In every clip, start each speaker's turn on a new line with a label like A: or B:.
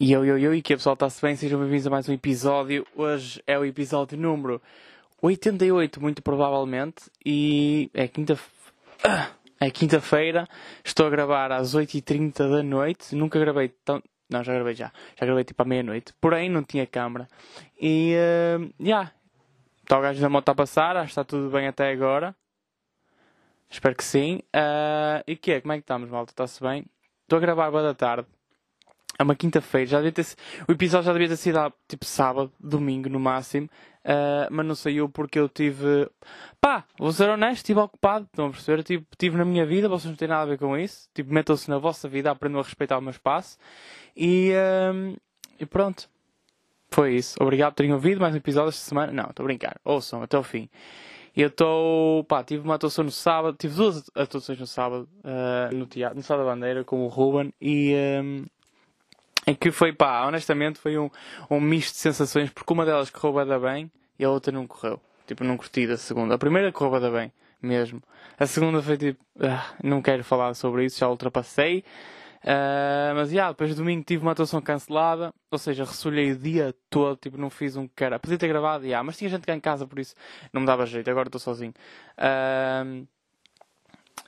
A: E eu, eu, eu, e que pessoal está-se bem, sejam bem-vindos a mais um episódio. Hoje é o episódio número 88, muito provavelmente, e é quinta é quinta-feira, estou a gravar às 8h30 da noite, nunca gravei tão. Não, já gravei já. Já gravei tipo à meia-noite. Porém, não tinha câmera. E, uh, já. Yeah. Está o gajo da moto a passar, acho que está tudo bem até agora. Espero que sim. Uh, e que é? Como é que estamos, malta? Está-se bem? Estou a gravar boa da tarde. É uma quinta-feira, já devia ter O episódio já devia ter sido tipo sábado, domingo no máximo, uh, mas não saiu porque eu tive. Pá, vou ser honesto, estive ocupado, estão a perceber? Tipo, tive na minha vida, vocês não têm nada a ver com isso. Tipo, metam-se na vossa vida, aprendam a respeitar o meu espaço. E, uh, e pronto. Foi isso. Obrigado por terem ouvido mais um episódio esta semana. Não, estou a brincar. Ouçam até o fim. Eu estou. pá, tive uma atuação no sábado, tive duas atuações no sábado, uh, no teatro, no Sá da Bandeira, com o Ruben e. que foi, pá, honestamente foi um, um misto de sensações, porque uma delas correu bem, bem e a outra não correu. Tipo, não curti da segunda. A primeira correu bem, bem mesmo. A segunda foi tipo, ah, não quero falar sobre isso, já ultrapassei. Uh, mas, yeah, depois de domingo tive uma atuação cancelada, ou seja, ressolhei o dia todo, tipo, não fiz um cara. Podia ter gravado, yeah, mas tinha gente cá em casa, por isso não me dava jeito, agora estou sozinho. Uh,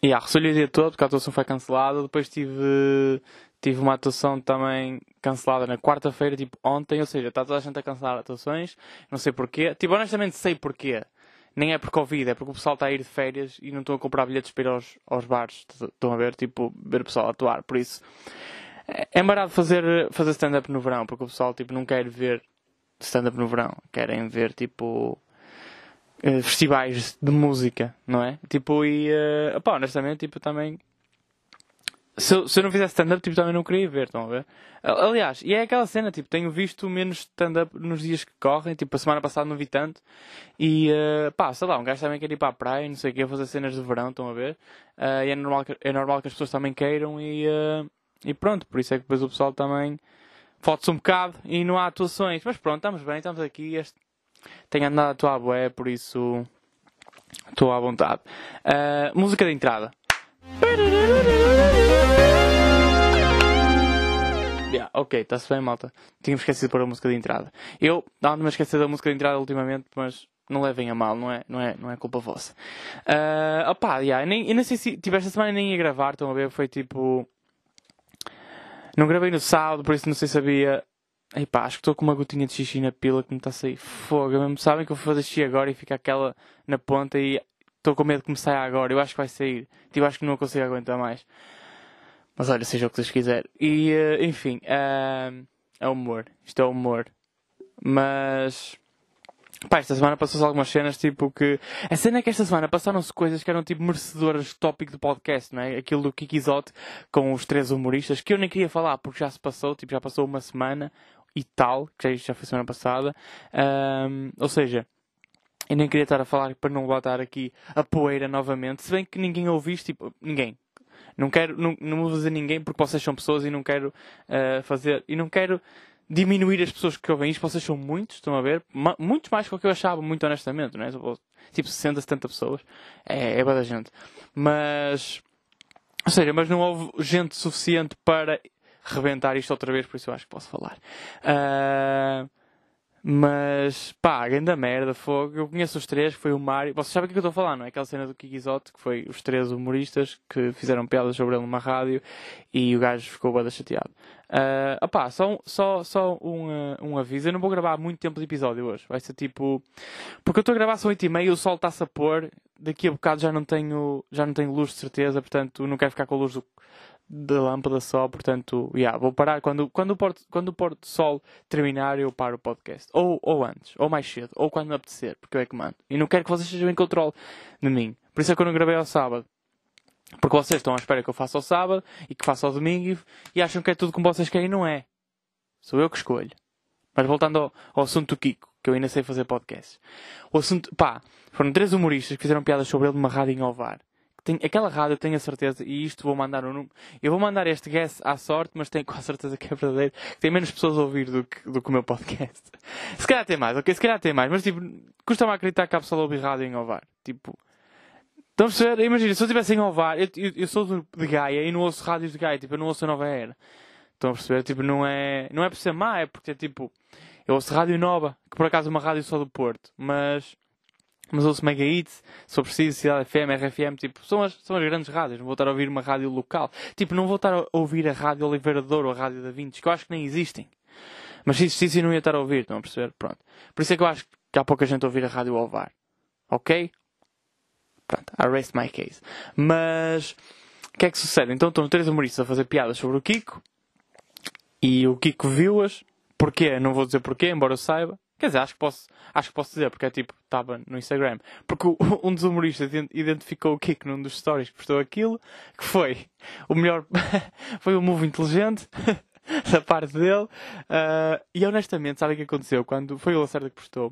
A: yeah, ressolhei o dia todo, porque a atuação foi cancelada. Depois tive Tive uma atuação também cancelada na quarta-feira, tipo ontem, ou seja, está toda a gente a cancelar atuações, não sei porquê. Tipo, honestamente sei porquê. Nem é por Covid, é porque o pessoal está a ir de férias e não estão a comprar bilhetes para ir aos, aos bares. Estão a ver, tipo, ver o pessoal atuar. Por isso, é, é barato fazer, fazer stand-up no verão, porque o pessoal, tipo, não quer ver stand-up no verão. Querem ver, tipo, eh, festivais de música, não é? Tipo, e, uh, opá, honestamente, tipo, também se se eu não fizesse stand-up, tipo, também não queria ver, estão a ver? Aliás, e é aquela cena, tipo, tenho visto menos stand-up nos dias que correm, tipo, a semana passada não vi tanto, e uh, pá, sei lá, um gajo também quer ir para a praia, não sei o que, fazer cenas de verão, estão a ver? Uh, e é normal, que, é normal que as pessoas também queiram, e, uh, e pronto, por isso é que depois o pessoal também foto-se um bocado e não há atuações, mas pronto, estamos bem, estamos aqui, este... tenho andado a atuar bué, por isso estou à vontade. música de entrada. Yeah, ok, está-se bem, malta. Tínhamos esquecido de a música de entrada. Eu ando-me a da música de entrada ultimamente, mas não levem a mal, não é, não é, não é culpa vossa. Uh, opá, yeah, nem, eu nem sei se tive esta semana nem ia gravar, estão a ver? Foi tipo. Não gravei no sábado, por isso não sei se sabia. Ei pá, acho que estou com uma gotinha de xixi na pila que me está a sair fogo. Mesmo sabem que eu vou fazer xixi agora e fica aquela na ponta e estou com medo me saia agora. Eu acho que vai sair. Tipo, acho que não consigo aguentar mais. Mas olha, seja o que vocês quiserem. E, uh, enfim, uh, é humor. Isto é humor. Mas. Pá, esta semana passou-se algumas cenas, tipo que. A cena é que esta semana passaram-se coisas que eram tipo merecedoras de tópico do podcast, não é? Aquilo do Kiki Isote com os três humoristas, que eu nem queria falar porque já se passou, tipo, já passou uma semana e tal, que já, foi semana passada. Um, ou seja, eu nem queria estar a falar para não botar aqui a poeira novamente, se bem que ninguém ouviste, tipo, ninguém. Não quero, não, não vou dizer ninguém porque vocês são pessoas e não quero uh, fazer, e não quero diminuir as pessoas que ouvem isto, vocês são muitos, estão a ver? Ma muitos mais do que eu achava, muito honestamente, não é? Tipo 60, 70 pessoas. É, é da gente. Mas, ou seja, mas não houve gente suficiente para rebentar isto outra vez, por isso eu acho que posso falar. Uh, mas, pá, grande merda, fogo. Eu conheço os três, foi o Mário. Vocês sabem o que eu estou a falar, não é? Aquela cena do Kikizote, que foi os três humoristas que fizeram piadas sobre ele numa rádio e o gajo ficou bada chateado. Uh, opá, só, só, só um, uh, um aviso. Eu não vou gravar muito tempo de episódio hoje. Vai ser tipo. Porque eu estou a gravar são 8 e meia, o sol está-se a pôr. Daqui a bocado já não tenho, já não tenho luz de certeza, portanto não quero ficar com a luz do, da lâmpada só, portanto, yeah, vou parar quando, quando, o porto, quando o porto sol terminar, eu paro o podcast. Ou, ou antes, ou mais cedo, ou quando me apetecer, porque eu é que mando. E não quero que vocês estejam em controle de mim. Por isso é que eu não gravei ao sábado. Porque vocês estão à espera que eu faça ao sábado e que faça ao domingo e, acham que é tudo como vocês querem, não é. Sou eu que escolho. Mas voltando ao, ao assunto do Kiko, que eu ainda sei fazer podcast. O assunto, pá, foram três humoristas que fizeram piadas sobre ele numa rádio em Ovar. Tem, aquela rádio, tenho a certeza, e isto vou mandar um Eu vou mandar este guess à sorte, mas tenho quase certeza que é verdadeiro, que tem menos pessoas a ouvir do que, do que o meu podcast. Se calhar tem mais, ok? Se calhar tem mais, mas tipo, custa-me acreditar que a pessoa ouve rádio em Ovar. Tipo, estão a perceber? Imagina, se eu estivesse em Ovar, eu, eu, eu, sou de Gaia e não ouço rádios de Gaia, tipo, eu não ouço a Nova Era. Estão a perceber? Tipo, não é, não é por ser má, é porque é tipo. Eu ouço Rádio Nova, que por acaso é uma rádio só do Porto, mas. Mas ouço Mega Hits, for preciso, Cidade FM, RFM, tipo, são as, são as grandes rádios. Não vou estar a ouvir uma rádio local. Tipo, não vou estar a ouvir a Rádio Oliveira de ou a Rádio da Vintes, que eu acho que nem existem. Mas se existissem, não ia estar a ouvir, estão a perceber? Pronto. Por isso é que eu acho que há pouca gente a ouvir a Rádio Alvar. Ok? Pronto, I rest my case. Mas, o que é que sucede? Então estão três humoristas a fazer piadas sobre o Kiko. E o Kiko viu-as. Porquê? Não vou dizer porquê, embora eu saiba. Quer dizer, acho que posso, acho que posso dizer, porque é tipo, estava no Instagram. Porque o, um dos humoristas identificou o Kiko num dos stories que postou aquilo, que foi o melhor, foi um move inteligente da parte dele. Uh, e honestamente, sabe o que aconteceu? Quando foi o Lacerda que postou,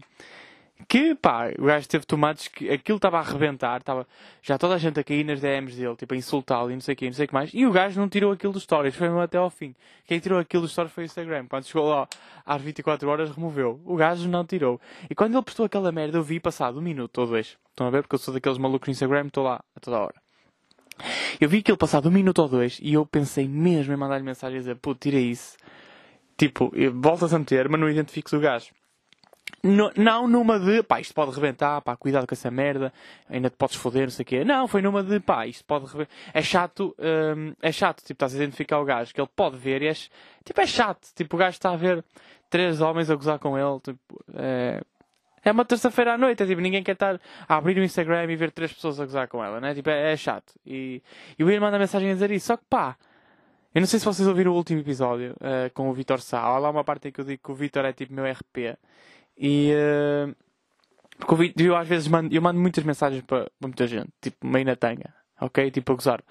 A: que pá, o gajo teve tomates que aquilo estava a arrebentar, estava já toda a gente a cair nas DMs dele, tipo a insultá-lo e não sei o que, não sei o que mais, e o gajo não tirou aquilo dos stories, foi mesmo até ao fim. Quem tirou aquilo dos stories foi o Instagram. Quando chegou lá às 24 horas, removeu. O gajo não tirou. E quando ele postou aquela merda, eu vi passado um minuto ou dois. Estão a ver? Porque eu sou daqueles malucos no Instagram, estou lá a toda hora. Eu vi aquilo passado um minuto ou dois e eu pensei mesmo em mandar-lhe mensagem a dizer, pô, tira isso. Tipo, voltas a meter, mas não identifiques o gajo. No, não numa de, pá, isto pode rebentar, pá, cuidado com essa merda, ainda te podes foder, não sei o quê. Não, foi numa de, pá, isto pode rebentar. É chato, hum, é chato, tipo, estás a identificar o gajo, que ele pode ver e é, tipo, é chato. Tipo, o gajo está a ver três homens a gozar com ele, tipo, é, é uma terça-feira à noite, é tipo, ninguém quer estar a abrir o Instagram e ver três pessoas a gozar com ela, né? Tipo, é, é chato. E, e o Ian manda mensagem a dizer isso, só que pá, eu não sei se vocês ouviram o último episódio uh, com o Vitor Sá. Há lá uma parte em que eu digo que o Vitor é tipo meu RP. E. Uh, porque eu, às vezes mando, eu mando muitas mensagens para, muita gente, tipo, meio na tanga, ok? Tipo, a gozar.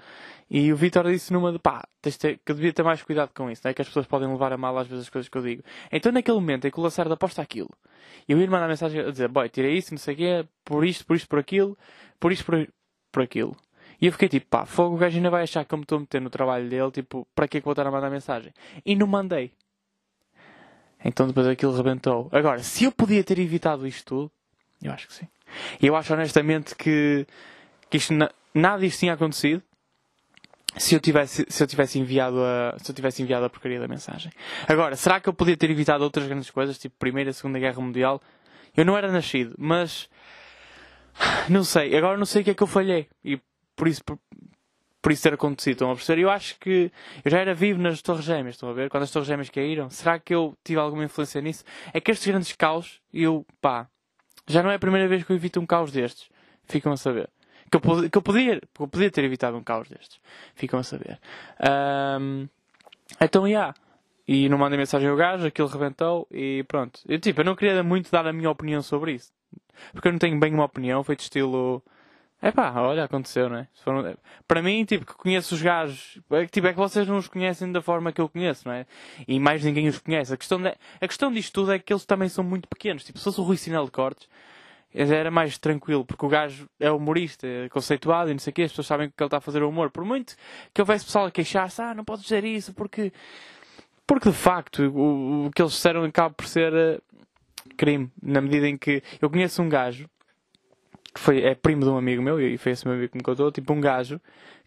A: E o Vitor disse numa de pá, ter, que eu devia ter mais cuidado com isso, né? que as pessoas podem levar a mal às vezes as coisas que eu digo. Então naquele momento em que o Lacerda posta aquilo, e eu ia mandar mensagem a dizer, boy, tirei isso, não sei o quê, por isto, por isto, por aquilo, por isto, por, por aquilo. E eu fiquei tipo, pá, fogo, o gajo ainda vai achar que eu me estou a meter no trabalho dele, tipo, para que é que vou estar a mandar mensagem? E não mandei. Então depois aquilo rebentou. Agora, se eu podia ter evitado isto tudo, eu acho que sim. Eu acho honestamente que, que isto, nada disto tinha acontecido se eu tivesse, se eu tivesse enviado a, se eu tivesse enviado a porcaria da mensagem. Agora, será que eu podia ter evitado outras grandes coisas, tipo Primeira e Segunda Guerra Mundial? Eu não era nascido, mas não sei. Agora não sei o que é que eu falhei. E por isso, por, isso ter acontecido. Estão a perceber? Eu acho que eu já era vivo nas Torres Gêmeas, estão a ver? Quando as Torres Gêmeas caíram. Será que eu tive alguma influência nisso? É que estes grandes caos, eu, pá, já não é a primeira vez que eu evito um caos destes. Ficam a saber. Que eu, que eu, podia, que eu podia ter evitado um caos destes. Ficam a saber. Um, então, já. Yeah. E não mandei mensagem ao gajo, aquilo rebentou e pronto. Eu, tipo, eu não queria muito dar a minha opinião sobre isso. Porque eu não tenho bem uma opinião, foi de estilo é pá, olha, aconteceu, não é? Foram... Para mim, tipo, que conheço os gajos, é, tipo, é que vocês não os conhecem da forma que eu conheço, não é? E mais ninguém os conhece. A questão, de... a questão disto tudo é que eles também são muito pequenos. Tipo, se fosse o Rui Sinal de Cortes, era mais tranquilo, porque o gajo é humorista, é conceituado e não sei o quê, as pessoas sabem que ele está a fazer o humor. Por muito que houvesse pessoal a queixar-se, ah, não podes dizer isso, porque. Porque de facto, o, o que eles disseram acaba por ser uh, crime, na medida em que eu conheço um gajo que foi, é primo de um amigo meu, e foi esse meu amigo que me contou, tipo um gajo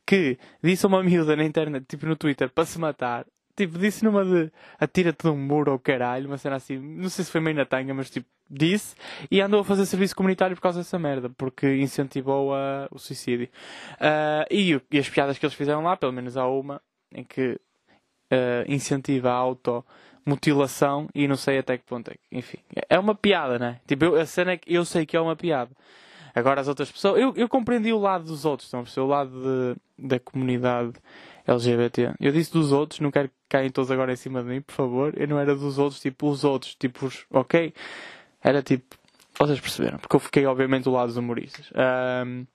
A: que disse a uma miúda na internet, tipo no Twitter, para se matar. Tipo, disse numa de atira-te de um muro ou caralho, uma cena assim, não sei se foi meio na tanga, mas tipo, disse, e andou a fazer serviço comunitário por causa dessa merda, porque incentivou uh, o suicídio. Uh, e, e, as piadas que eles fizeram lá, pelo menos há uma, em que uh, incentiva a automutilação e não sei até que ponto é que, enfim, é uma piada, né? Tipo, eu, a cena é que eu sei que é uma piada. Agora as outras pessoas. Eu, eu compreendi o lado dos outros, estão a perceber? O lado de, da comunidade LGBT. Eu disse dos outros, não quero que caem todos agora em cima de mim, por favor. Eu não era dos outros, tipo os outros, tipo os. Ok? Era tipo. Vocês perceberam? Porque eu fiquei, obviamente, do lado dos humoristas. Um,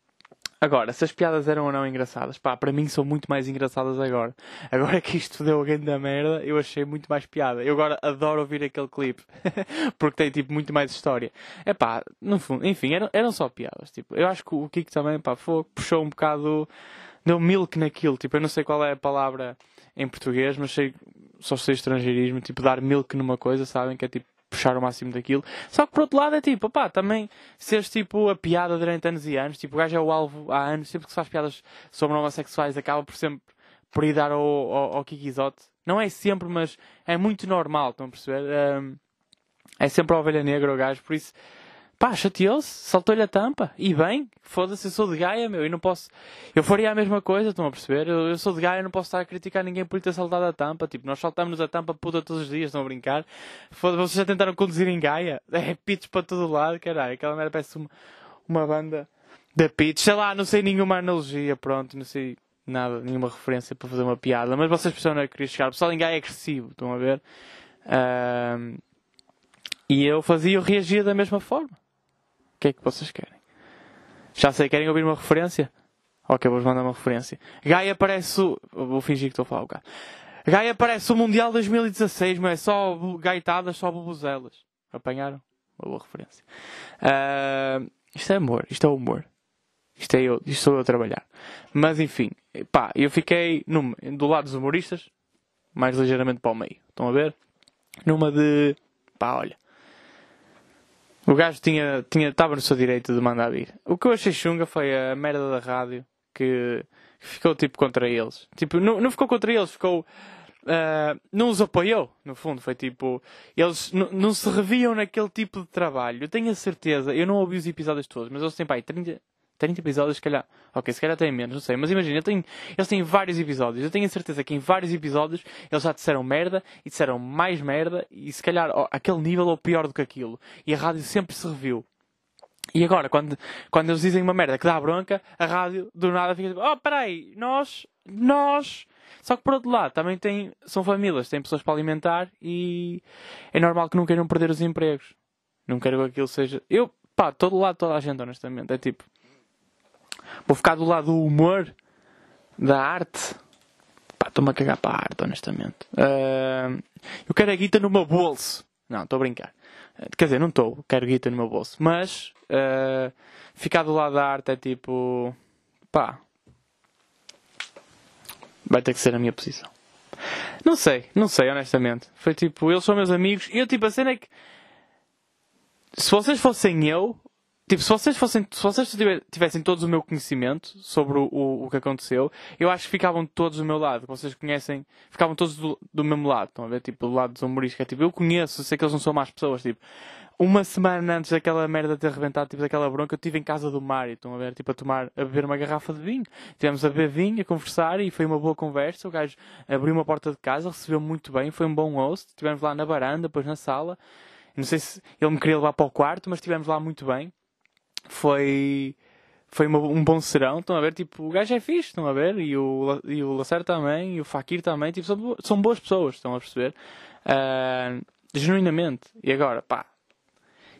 A: Agora, se as piadas eram ou não engraçadas, pá, para mim são muito mais engraçadas agora. Agora que isto deu alguém da merda, eu achei muito mais piada. Eu agora adoro ouvir aquele clipe, porque tem tipo muito mais história. É pá, no fundo, enfim, eram, eram só piadas. Tipo, eu acho que o Kiko também, pá, foi, puxou um bocado, deu milk naquilo. Tipo, eu não sei qual é a palavra em português, mas sei, só sei estrangeirismo, tipo, dar milk numa coisa, sabem? Que é tipo puxar o máximo daquilo. Só que por outro lado é tipo, pá, também seres tipo a piada durante anos e anos, tipo, o gajo é o alvo há anos, sempre que se faz piadas sobre homossexuais acaba por sempre por ir dar ao, ao, ao Kikizote, Não é sempre, mas é muito normal, estão a perceber? Um, é sempre a ovelha negra o gajo, por isso, pá, chateou-se, saltou-lhe a tampa, e bem, foda-se, eu sou de Gaia, meu, e não posso, eu faria a mesma coisa, estão a perceber? Eu, eu sou de Gaia, não posso estar a criticar ninguém por ter saltado a tampa, tipo, nós saltamos a tampa puta todos os dias, estão a brincar? Foda-se, vocês já tentaram conduzir em Gaia? É pitch para todo lado, caralho, aquela merda parece uma, uma banda da pitch, sei lá, não sei nenhuma analogia, pronto, não sei nada, nenhuma referência para fazer uma piada, mas vocês percebem onde é queria chegar. O pessoal em Gaia é agressivo, estão a ver? Um, e eu fazia, eu reagia da mesma forma. Que é que vocês querem? Já sei, querem ouvir uma referência? Ok, vou-vos mandar uma referência. Gaia parece o... Vou fingir que estou a falar o cara. Gaia parece o Mundial 2016, mas é só gaitadas, só bubuzelas. Apanharam? Uma boa referência. Uh, isto é amor, isto é humor. Isto é eu, isto sou eu a trabalhar. Mas enfim, pá, eu fiquei do lado dos humoristas, mais ligeiramente para o meio. Estão a ver? Numa de, pá, olha. O gajo tinha, tinha, estava no seu direito de mandar vir. O que eu achei chunga foi a merda da rádio que, que ficou tipo contra eles. Tipo, não, não ficou contra eles, ficou. Uh, não os apoiou, no fundo. Foi tipo. Eles não se reviam naquele tipo de trabalho. Eu tenho a certeza, eu não ouvi os episódios todos, mas eles têm, pá, 30, 30 episódios, se calhar. Ok, se calhar tem menos, não sei. Mas imagina, eles têm vários episódios. Eu tenho a certeza que em vários episódios eles já disseram merda e disseram mais merda e se calhar aquele nível ou pior do que aquilo. E a rádio sempre se reviu. E agora, quando, quando eles dizem uma merda que dá bronca, a rádio do nada fica tipo, oh, peraí, nós, nós. Só que por outro lado, também tem, são famílias, têm pessoas para alimentar e é normal que não queiram perder os empregos. Não quero que aquilo seja. Eu, pá, todo lado, toda a gente, honestamente. É tipo, Vou ficar do lado do humor, da arte. Pá, estou-me a cagar para a arte, honestamente. Uh, eu quero a guita no meu bolso. Não, estou a brincar. Quer dizer, não estou. Quero guita no meu bolso. Mas uh, ficar do lado da arte é tipo. Pá. Vai ter que ser a minha posição. Não sei, não sei, honestamente. Foi tipo, eles são meus amigos e eu tipo, a cena é que. Se vocês fossem eu, Tipo, se vocês fossem, se vocês tivessem todos o meu conhecimento sobre o, o, que aconteceu, eu acho que ficavam todos do meu lado. Vocês conhecem, ficavam todos do, do mesmo lado. Estão a ver? Tipo, do lado dos humoristas. É, tipo, eu conheço, sei que eles não são más pessoas. Tipo, uma semana antes daquela merda ter arrebentado, tipo, daquela bronca, eu estive em casa do Mário. Estão a ver? Tipo, a tomar, a beber uma garrafa de vinho. Tivemos a beber vinho, a conversar e foi uma boa conversa. O gajo abriu uma porta de casa, recebeu muito bem, foi um bom host. Estivemos lá na varanda, depois na sala. Não sei se ele me queria levar para o quarto, mas estivemos lá muito bem foi foi uma, um bom serão, estão a ver? Tipo, o gajo é fixe, estão a ver? E o, e o Lacer também, e o Fakir também, tipo, são, são boas pessoas, estão a perceber? Uh, genuinamente. E agora, pá,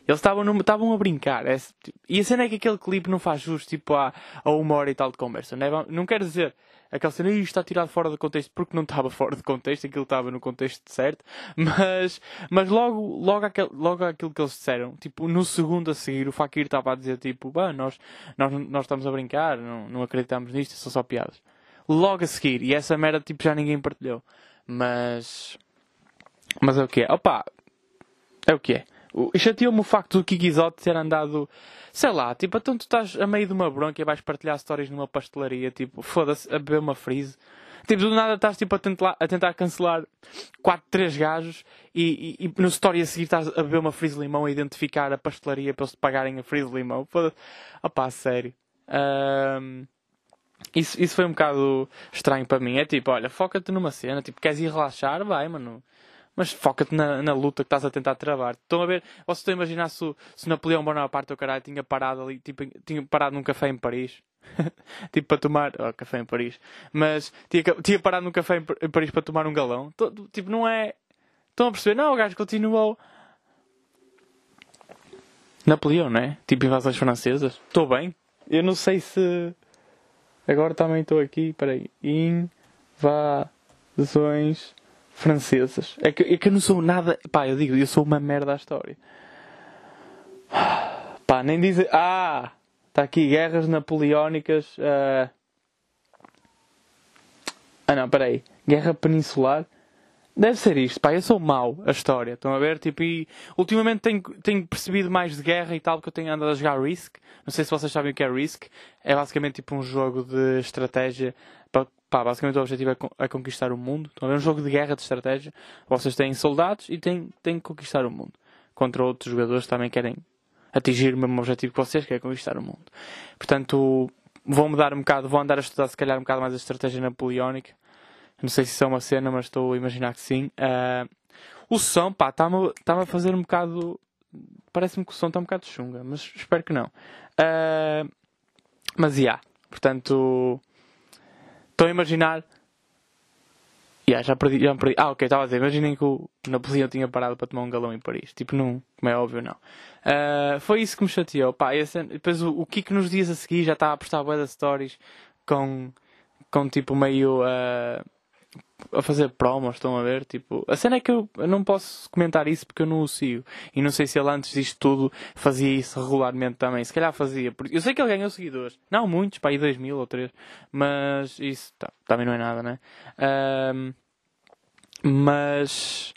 A: eles estavam a brincar. É, tipo, e a cena é que aquele clipe não faz justo, tipo, a, a uma hora e tal de conversa. Não, é, não quer dizer aquela cena, está tirado fora do contexto, porque não estava fora de contexto, aquilo estava no contexto certo, mas, mas logo, logo, aquel, logo aquilo que eles disseram, tipo, no segundo a seguir, o Fakir estava a dizer, tipo, bah, nós, nós, nós estamos a brincar, não, não acreditamos nisto, são só piadas. Logo a seguir, e essa merda, tipo, já ninguém partilhou. Mas, mas é o que é. Opa, é o que é. Chateou-me o facto do Kiki Isote ter andado, sei lá, tipo, então tu estás a meio de uma bronca e vais partilhar histórias numa pastelaria, tipo, foda-se, a beber uma freeze. Tipo, do nada estás tipo, a, tentar, a tentar cancelar 4, 3 gajos e, e, e, no story a seguir estás a beber uma freeze limão a identificar a pastelaria para eles te pagarem a freeze limão. Foda-se. Opá, sério. Um, isso, isso foi um bocado estranho para mim. É tipo, olha, foca-te numa cena, tipo, queres ir relaxar? Vai, mano. Mas foca-te na, na, luta que estás a tentar travar. Estão a ver? Vocês estão a imaginar se, se Napoleão Bonaparte, o caralho, tinha parado ali, tipo, tinha parado num café em Paris. tipo, para tomar. Oh, café em Paris. Mas tinha, tinha parado num café em Paris para tomar um galão. Tipo, não é. Estão a perceber? Não, o gajo continuou. Napoleão, não é? Tipo, invasões francesas. Estou bem. Eu não sei se. Agora também estou aqui. Peraí. Invasões francesas. É que, é que eu não sou nada. Pá, eu digo, eu sou uma merda à história. Pá, nem dizem. Ah! Está aqui guerras napoleónicas. Uh... Ah não, peraí. Guerra peninsular. Deve ser isto, pá, eu sou mau a história, estão a ver? Tipo, e ultimamente tenho, tenho percebido mais de guerra e tal, porque eu tenho andado a jogar Risk. Não sei se vocês sabem o que é Risk. É basicamente tipo um jogo de estratégia pá, basicamente o objetivo é, é conquistar o mundo. A ver um jogo de guerra de estratégia. Vocês têm soldados e têm, têm que conquistar o mundo. Contra outros jogadores que também querem atingir o mesmo objetivo que vocês, que é conquistar o mundo. Portanto, vou mudar um bocado, vou andar a estudar se calhar um bocado mais a estratégia napoleónica. Não sei se isso é uma cena, mas estou a imaginar que sim. Uh, o som, pá, está-me tá a fazer um bocado. Parece-me que o som está um bocado chunga, mas espero que não. Uh, mas, já. Yeah, portanto, estou a imaginar Yeah, já perdi, já perdi. Ah, ok, estava a dizer, imaginem que o Napoleão tinha parado para tomar um galão em Paris. Tipo, não, como é óbvio, não. Uh, foi isso que me chateou. Pá, esse, depois o, o Kiko nos dias a seguir já estava a postar boas stories com, com tipo meio uh, a fazer promos, estão a ver? Tipo, a cena é que eu, não posso comentar isso porque eu não o sigo. E não sei se ele antes disto tudo fazia isso regularmente também. Se calhar fazia. Eu sei que ele ganhou seguidores. Não muitos, para aí 2 mil ou 3. Mas isso tá, também não é nada, né? Um, mas.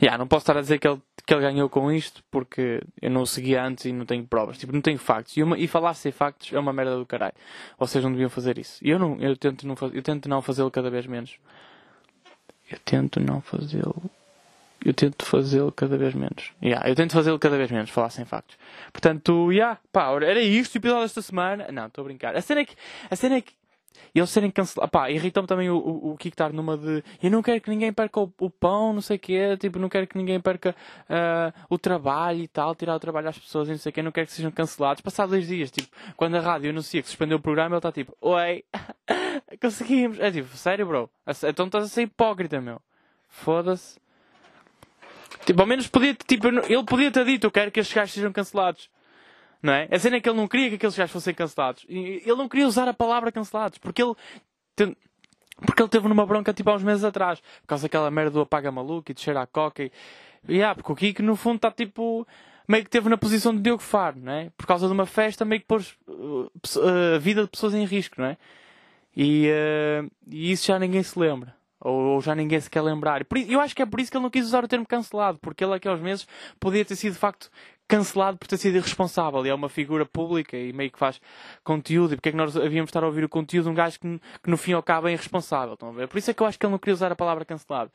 A: Yeah, não posso estar a dizer que ele, que ele ganhou com isto porque eu não o seguia antes e não tenho provas. Tipo, não tenho factos. E, uma, e falar sem factos é uma merda do caralho. Vocês não deviam fazer isso. E eu, não, eu tento não, eu tento não fazê-lo cada vez menos. Eu tento não fazê-lo. Eu tento fazê-lo cada vez menos. Yeah, eu tento fazê-lo cada vez menos, falar sem factos. Portanto, yeah, pá, era isto o episódio desta semana. Não, estou a brincar. A cena é que, a cena é que e eles serem cancelados. Pá, irritou-me também o, o, o Kiko numa de. Eu não quero que ninguém perca o, o pão, não sei o quê. Tipo, não quero que ninguém perca uh, o trabalho e tal, tirar o trabalho às pessoas e não sei o quê. Não quero que sejam cancelados. Passado dois dias, tipo, quando a rádio anuncia que suspendeu o programa, ele está tipo, oi, conseguimos. É tipo, sério, bro? Então estás a ser hipócrita, meu. Foda-se. Tipo, ao menos podia, tipo, ele podia ter dito, eu quero que estes gajos sejam cancelados. Não é? A cena é que ele não queria que aqueles gajos fossem cancelados. Ele não queria usar a palavra cancelados. Porque ele. Porque ele teve numa bronca tipo há uns meses atrás. Por causa daquela merda do apaga maluco e de cheirar a coca. E, e ah, porque o Kiko no fundo está tipo. Meio que teve na posição de Diogo Faro, não é? Por causa de uma festa, meio que pôs uh, a vida de pessoas em risco, não é? E, uh, e isso já ninguém se lembra. Ou, ou, já ninguém se quer lembrar. Por, eu acho que é por isso que ele não quis usar o termo cancelado, porque ele, aqueles meses, podia ter sido de facto cancelado por ter sido irresponsável e é uma figura pública e meio que faz conteúdo. E porque é que nós havíamos estar a ouvir o conteúdo de um gajo que, que no fim ao cabo é irresponsável? Estão a ver? Por isso é que eu acho que ele não queria usar a palavra cancelado.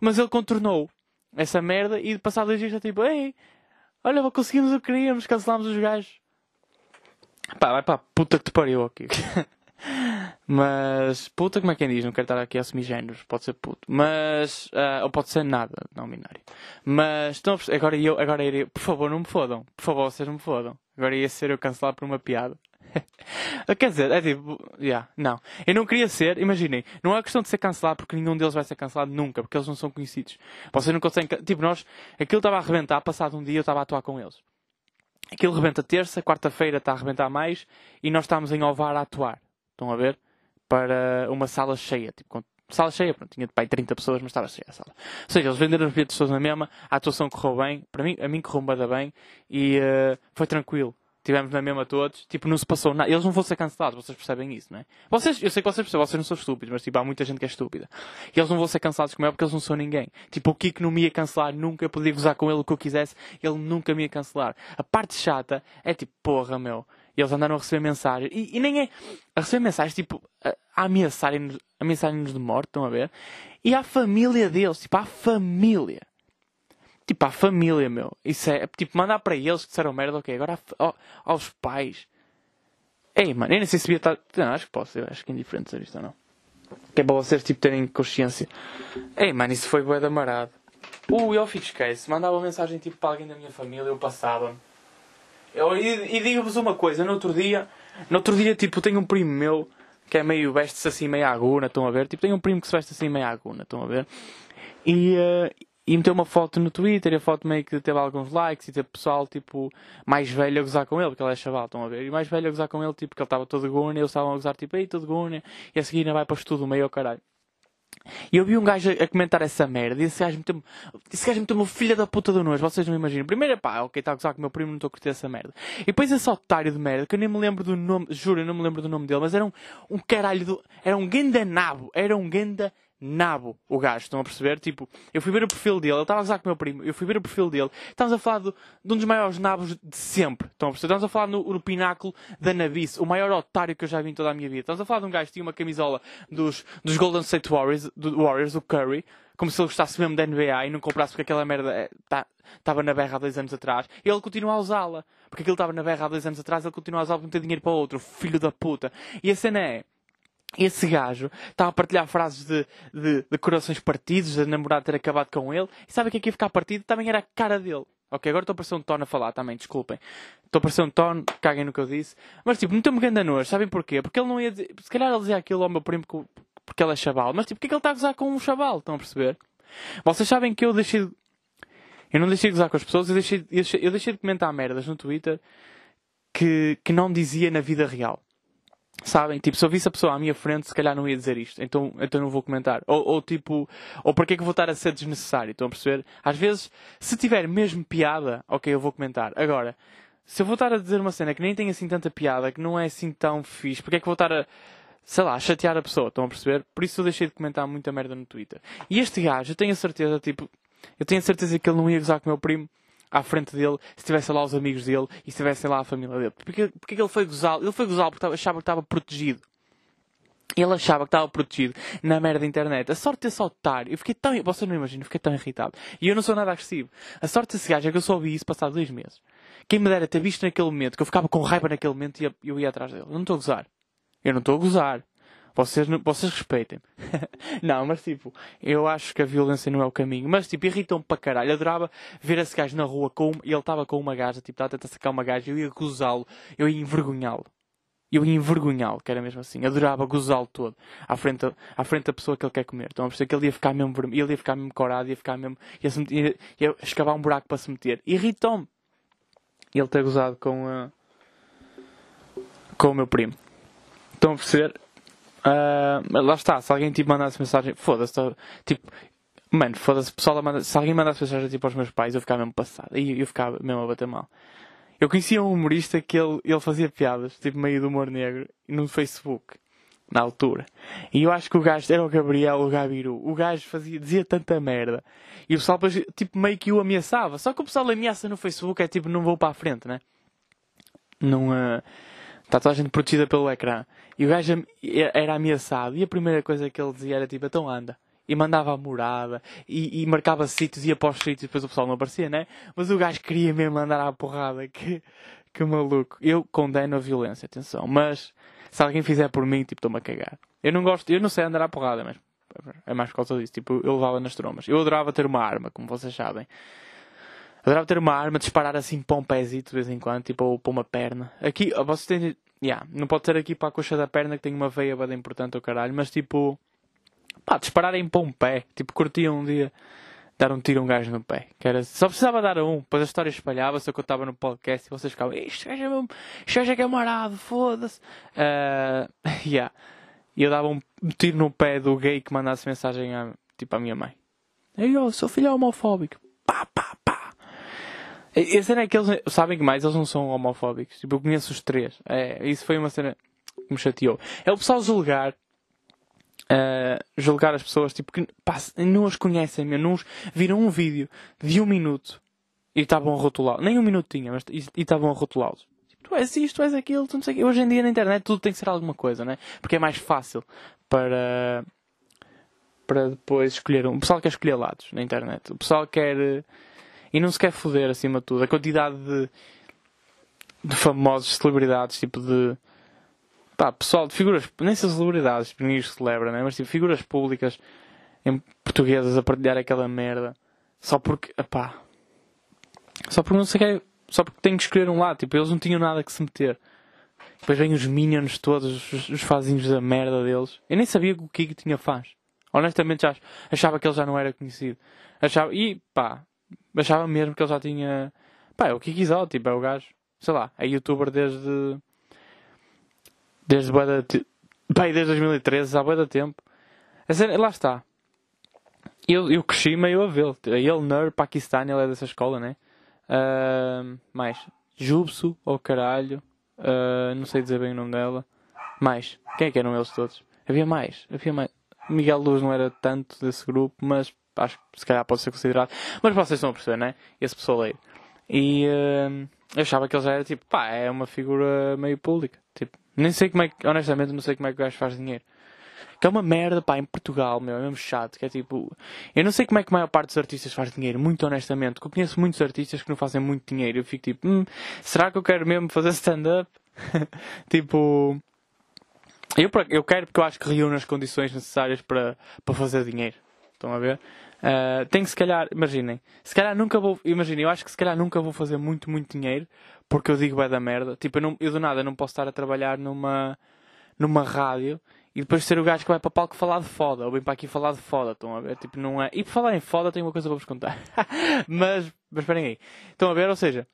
A: Mas ele contornou essa merda e de passar dois dias já tipo, ei, olha, conseguimos o que queríamos, cancelámos os gajos. Pá, vai pá, puta que te pariu aqui. Mas, puta, como é que quem diz? Não quero estar aqui a assumir géneros. Pode ser puto. Mas, uh, ou pode ser nada, não binário. Mas, estão a agora eu, agora iria, por favor, não me fodam. Por favor, vocês não me fodam. Agora ia ser eu cancelado por uma piada. Quer dizer, é tipo, yeah, não. Eu não queria ser, imaginem, não é questão de ser cancelado porque nenhum deles vai ser cancelado nunca, porque eles não são conhecidos. Vocês não conseguem, tipo, nós, aquilo estava a arrebentar, passado um dia eu estava a atuar com eles. Aquilo rebenta terça, quarta-feira está a arrebentar mais e nós estamos em Ovar a atuar. Estão a ver? Para uma sala cheia. Tipo, sala cheia, pronto, tinha de pai 30 pessoas, mas estava cheia a sala. Ou seja, eles venderam os bilhetes na mesma, a atuação correu bem, para mim, a mim correu bem, bem e uh, foi tranquilo. Tivemos na mesma todos, tipo, não se passou nada. Eles não vão ser cancelados, vocês percebem isso, não é? Vocês, eu sei que vocês percebem, vocês não são estúpidos, mas tipo, há muita gente que é estúpida. E eles não vão ser cancelados como é porque eles não são ninguém. Tipo, o Kiko não me ia cancelar nunca, eu podia gozar com ele o que eu quisesse, ele nunca me ia cancelar. A parte chata é tipo, porra, meu eles andaram a receber mensagens. E, e nem é. A receber mensagens, tipo, a, a ameaçarem-nos ameaçarem de morte, estão a ver? E à família deles, tipo, à família. Tipo, à família, meu. Isso é, tipo, mandar para eles que disseram merda, ok. Agora aos pais. Ei, mano, eu nem sei se devia estar. Não, acho que posso, eu acho que é indiferente ser isto ou não. Que é para vocês, tipo, terem consciência. Ei, mano, isso foi bué da marado. Uh, eu fico esquece. Mandava mensagem, tipo, para alguém da minha família, eu passava-me. Eu, e, e digo-vos uma coisa, no outro dia, no outro dia, tipo, tenho um primo meu que é meio veste-se assim meio aguna, estão a ver? Tipo, tenho um primo que se veste assim meio aguna, estão a ver? E, uh, e meteu uma foto no Twitter e a foto meio que teve alguns likes e teve pessoal, tipo, mais velho a gozar com ele, porque ele é chaval, estão a ver? E mais velho a gozar com ele, tipo, porque ele estava todo guna e eles estavam a gozar, tipo, ei, todo guna, e a seguir ainda vai para o estudo meio ao caralho. E eu vi um gajo a, comentar essa merda. E esse gajo meteu-me. Esse gajo meteu-me filha da puta do nojo. Vocês não imaginam. Primeiro, pá, ok, está a gozar com o meu primo, não estou a curtir essa merda. E depois esse otário de merda, que eu nem me lembro do nome. Juro, eu não me lembro do nome dele. Mas era um, um caralho do. Era um ganda nabo. Era um ganda nabo o gajo, estão a perceber? Tipo, eu fui ver o perfil dele, ele estava a gozar com o meu primo, eu fui ver o perfil dele, estamos a falar do, de um dos maiores nabos de sempre, estão a perceber? Estamos a falar no, no pináculo da nabice, o maior otário que eu já vi em toda a minha vida. Estamos a falar de um gajo que tinha uma camisola dos, dos Golden State Warriors, do Warriors, do Curry, como se ele gostasse mesmo da NBA e não comprasse porque aquela merda estava é, tá, na berra há dois anos atrás. E ele continua a usá-la. Porque aquilo estava na berra há dois anos atrás, ele continua a usá-la porque não tem dinheiro para outro. Filho da puta. E a cena é, esse gajo estava a partilhar frases de, de, de corações partidos, de namorado ter acabado com ele. E sabe que é que ia ficar partido? Também era a cara dele. Ok, agora estou a parecer um tono a falar também, desculpem. Estou a parecer um tono, caguem no que eu disse. Mas tipo, não estou-me ganhando nojo, sabem porquê? Porque ele não ia dizer. Se calhar ele dizia aquilo ao meu primo porque ele é chaval. Mas tipo, porquê é que ele está a gozar com um chaval? Estão a perceber? Vocês sabem que eu deixei de... Eu não deixei de gozar com as pessoas, eu deixei, eu deixei, eu deixei de comentar merdas no Twitter que, que não dizia na vida real. Sabem? Tipo, se eu visse a pessoa à minha frente, se calhar não ia dizer isto. Então, então não vou comentar. Ou, ou tipo, ou para que é que vou estar a ser desnecessário? Estão a perceber? Às vezes, se tiver mesmo piada, ok, eu vou comentar. Agora, se eu vou estar a dizer uma cena que nem tem assim tanta piada, que não é assim tão fixe, porque é que vou estar a, sei lá, a chatear a pessoa? Estão a perceber? Por isso eu deixei de comentar muita merda no Twitter. E este gajo, eu tenho a certeza, tipo, eu tenho a certeza que ele não ia gozar com o meu primo à frente dele, se tivessem lá os amigos dele e se tivessem lá a família dele. Porque, porque ele foi gozá-lo? Ele foi gozá-lo porque achava que estava protegido. Ele achava que estava protegido na merda da internet. A sorte desse otário. Eu fiquei tão. Vocês não imaginam, eu fiquei tão irritado. E eu não sou nada agressivo. A sorte desse gajo é que eu só isso passado dois meses. Quem me dera ter visto naquele momento, que eu ficava com raiva naquele momento e eu ia atrás dele. Eu não estou a gozar. Eu não estou a gozar. Vocês, vocês respeitem. não, mas tipo, eu acho que a violência não é o caminho. Mas tipo, irritam-me para caralho. Eu adorava ver esse gajo na rua com, e ele estava com uma gaja, tipo, estava a tentar sacar uma gaja, eu ia gozá-lo, eu ia envergonhá-lo. Eu ia envergonhá-lo, que era mesmo assim. Adorava gozá-lo todo. À frente, à frente da pessoa que ele quer comer. Então a perceber que ele ia ficar mesmo vermelho, ele ia ficar mesmo corado, ia ficar mesmo. ia, se meter, ia, ia escavar um buraco para se meter. Irritou-me. Ele ter gozado com, uh, com o meu primo. Estão a perceber? Uh, lá está, se alguém tipo mandasse mensagem, foda-se, tipo, mano, foda-se, pessoal manda, se alguém mandasse mensagem tipo aos meus pais, eu ficava mesmo passado, e eu ficava mesmo a bater mal. Eu conhecia um humorista que ele, ele fazia piadas, tipo meio do humor negro, no Facebook, na altura. E eu acho que o gajo era o Gabriel, o Gabiru. O gajo fazia, dizia tanta merda. E o pessoal, tipo, meio que o ameaçava. Só que o pessoal ameaça no Facebook é tipo, não vou para a frente, né? Não, uh, Está toda a gente protegida pelo ecrã. E o gajo era ameaçado. E a primeira coisa que ele dizia era tipo, então anda. E mandava a morada. E, e marcava sítios, ia para os sítios. Depois o pessoal não aparecia, né? Mas o gajo queria mesmo andar à porrada. Que, que maluco. Eu condeno a violência, atenção. Mas se alguém fizer por mim, tipo, estou-me a cagar. Eu não gosto, eu não sei andar à porrada, mas é mais por causa disso. Tipo, eu levava nas trombas. Eu adorava ter uma arma, como vocês sabem. Adorava ter uma arma, disparar assim para um pézito de vez em quando, tipo, ou para uma perna. Aqui, vocês têm. Yeah, não pode ser aqui para a coxa da perna que tem uma veia bem importante, o caralho, mas tipo. Pá, dispararem para um pé. Tipo, curtia um dia dar um tiro a um gajo no pé. Que era, só precisava dar um, depois a história espalhava-se, eu contava no podcast e vocês ficavam, isto gajo é mesmo, gajo é camarado, foda-se. Uh, yeah. E eu dava um tiro no pé do gay que mandasse mensagem a, tipo, à minha mãe. Eu, seu filho é homofóbico. Pá, pá. A cena é que eles sabem que mais, eles não são homofóbicos. Tipo, eu conheço os três. É, isso foi uma cena que me chateou. É o pessoal julgar. Uh, julgar as pessoas tipo que pá, não as conhecem, não os, viram um vídeo de um minuto e estavam a rotulá-los. Nem um minuto tinha, mas e estavam a rotulá-los. Tipo, tu és isto, tu és aquilo, tu não sei Hoje em dia na internet tudo tem que ser alguma coisa, né? Porque é mais fácil para para depois escolher um. O pessoal quer escolher lados na internet. O pessoal quer e não se quer foder acima de tudo. A quantidade de, de famosos celebridades, tipo de. Pá, pessoal, de figuras. Nem são celebridades, ninguém celebra, né? Mas tipo, figuras públicas em portuguesas a partilhar aquela merda. Só porque. Pá. Só porque não sei quer. Só porque tenho que escolher um lado. Tipo, eles não tinham nada que se meter. Depois vêm os minions todos, os, os fazinhos da merda deles. Eu nem sabia que o Kiko tinha fãs. Honestamente já achava que ele já não era conhecido. Achava, e pá, achava mesmo que ele já tinha. Pá, é o Kiki tipo, é o gajo. Sei lá, é youtuber desde. Desde boa da. Pá, desde 2013, há boa da tempo. Lá está. Eu, eu cresci meio a vê-lo. Ele, Nur, Paquistão, ele é dessa escola, né? Uh, mais. Jubsu, ou oh caralho. Uh, não sei dizer bem o nome dela. Mais. Quem é que eram eles todos? Havia mais. Havia mais. Miguel Luz não era tanto desse grupo, mas acho que se calhar pode ser considerado. Mas vocês estão a perceber, né? Esse pessoaleiro. E uh, eu achava que ele já era tipo, pá, é uma figura meio pública. Tipo, nem sei como é que, honestamente, não sei como é que o gajo faz dinheiro. Que é uma merda, pá, em Portugal, meu, é mesmo chato. Que é tipo. Eu não sei como é que a maior parte dos artistas faz dinheiro, muito honestamente. Porque eu conheço muitos artistas que não fazem muito dinheiro. Eu fico tipo, hum, será que eu quero mesmo fazer stand-up? tipo. Eu, eu quero porque eu acho que reúne as condições necessárias para, para fazer dinheiro. Estão a ver? Uh, tenho que se calhar, imaginem, se calhar nunca vou, imaginem, eu acho que se calhar nunca vou fazer muito, muito dinheiro porque eu digo é da merda. Tipo, eu, não, eu do nada não posso estar a trabalhar numa, numa rádio e depois ser o gajo que vai para o palco falar de foda, ou vem para aqui falar de foda, estão a ver? Tipo, não é. E por falar em foda, tenho uma coisa para vos contar. mas, mas esperem aí. Estão a ver? Ou seja,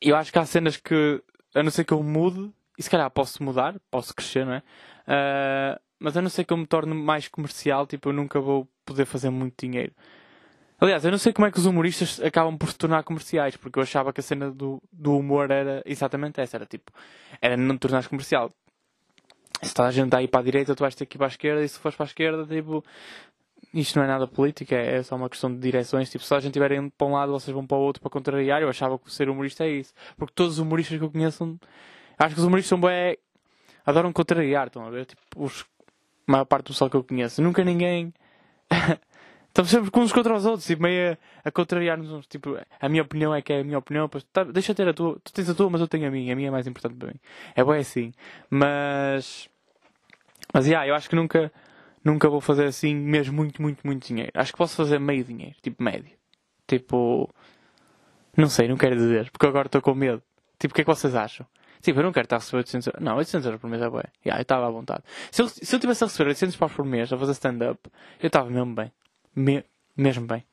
A: eu acho que há cenas que, a não ser que eu mude, e se calhar posso mudar, posso crescer, não é? Uh, mas a não ser que eu me torne mais comercial, tipo, eu nunca vou poder fazer muito dinheiro. Aliás, eu não sei como é que os humoristas acabam por se tornar comerciais, porque eu achava que a cena do, do humor era exatamente essa, era tipo, era não te tornares comercial se toda a gente está aí para a direita, tu vais ter que ir para a esquerda, e se fores para a esquerda, tipo, isto não é nada político, é, é só uma questão de direções. Tipo, se a gente estiver indo para um lado, vocês vão para o outro para contrariar. Eu achava que ser humorista é isso. Porque todos os humoristas que eu conheço, acho que os humoristas são bem. adoram contrariar, estão a ver? Tipo, os, a maior parte do pessoal que eu conheço. Nunca ninguém. Estamos sempre uns contra os outros, tipo, meio a, a contrariar-nos. Tipo, a minha opinião é que é a minha opinião. Pois, tá, deixa ter a tua. Tu tens a tua, mas eu tenho a minha. A minha é mais importante para mim. É bem assim. Mas. Mas, yeah, eu acho que nunca, nunca vou fazer assim mesmo muito, muito, muito dinheiro. Acho que posso fazer meio dinheiro, tipo médio. Tipo, não sei, não quero dizer, porque agora estou com medo. Tipo, o que é que vocês acham? Tipo, eu não quero estar a receber 800 euros. Não, 800 euros por mês é bem. Yeah, eu estava à vontade. Se eu, se eu tivesse a receber 800 paus por mês a fazer stand-up, eu estava mesmo bem. Me, mesmo bem.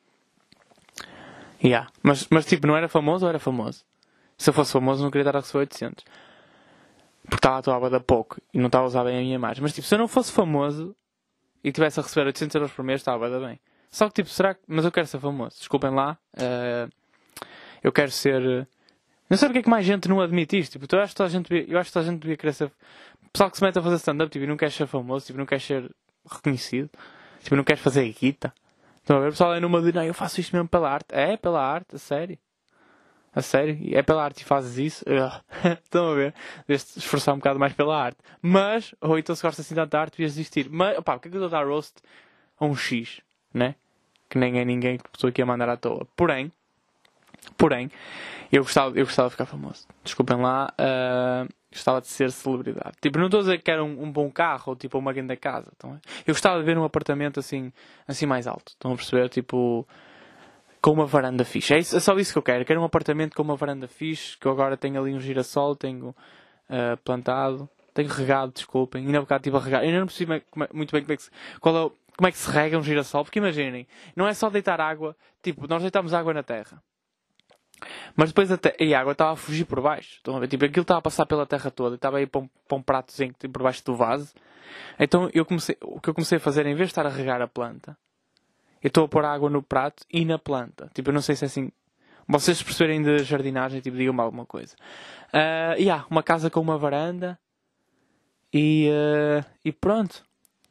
A: Yeah. Mas, mas tipo, não era famoso ou era famoso? Se eu fosse famoso, não queria estar a receber 800 porque estava a atuar da pouco e não estava a usar bem a minha imagem. Mas tipo, se eu não fosse famoso e tivesse a receber 800 euros por mês, estava a bem. Só que tipo, será que. Mas eu quero ser famoso. Desculpem lá. Uh, eu quero ser. Não sei porque é que mais gente não admite isto. Tipo, eu acho que toda a gente devia, eu acho que toda a gente querer ser. Pessoal que se mete a fazer stand-up tipo, e não quer ser famoso, tipo, não quer ser reconhecido, tipo, não quer fazer guita. Estão a ver? O pessoal é numa de, não, eu faço isto mesmo pela arte. É, pela arte, a sério. A sério? É pela arte e fazes isso? Estão a ver? Deves esforçar um bocado mais pela arte. Mas, ou então se gostas assim da arte, devias desistir. Mas, opá, porque é que eu estou a dar roast a um X, né? Que nem é ninguém que estou aqui a mandar à toa. Porém, porém, eu gostava, eu gostava de ficar famoso. Desculpem lá, uh, gostava de ser celebridade. Tipo, não estou a dizer que era um, um bom carro ou tipo uma grande casa. Então, eu gostava de ver um apartamento assim, assim mais alto. Estão a perceber? Tipo com uma varanda fixe. É, isso, é, só isso que eu quero. Quero um apartamento com uma varanda fixe, que eu agora tenho ali um girassol, tenho uh, plantado, tenho regado, desculpem. Ainda há bocado estive a regar. Eu ainda não percebi muito bem como é, que se, qual é, como é que se rega um girassol, porque imaginem, não é só deitar água, tipo, nós deitamos água na terra. Mas depois a, e a água estava a fugir por baixo. Estão a ver? Tipo, aquilo estava a passar pela terra toda e estava aí para um, para um pratozinho por baixo do vaso. Então eu comecei, o que eu comecei a fazer, em vez de estar a regar a planta, eu estou a pôr água no prato e na planta. Tipo, eu não sei se é assim. Vocês perceberem de jardinagem, tipo, digam-me alguma coisa. Uh, e yeah, uma casa com uma varanda e, uh, e pronto.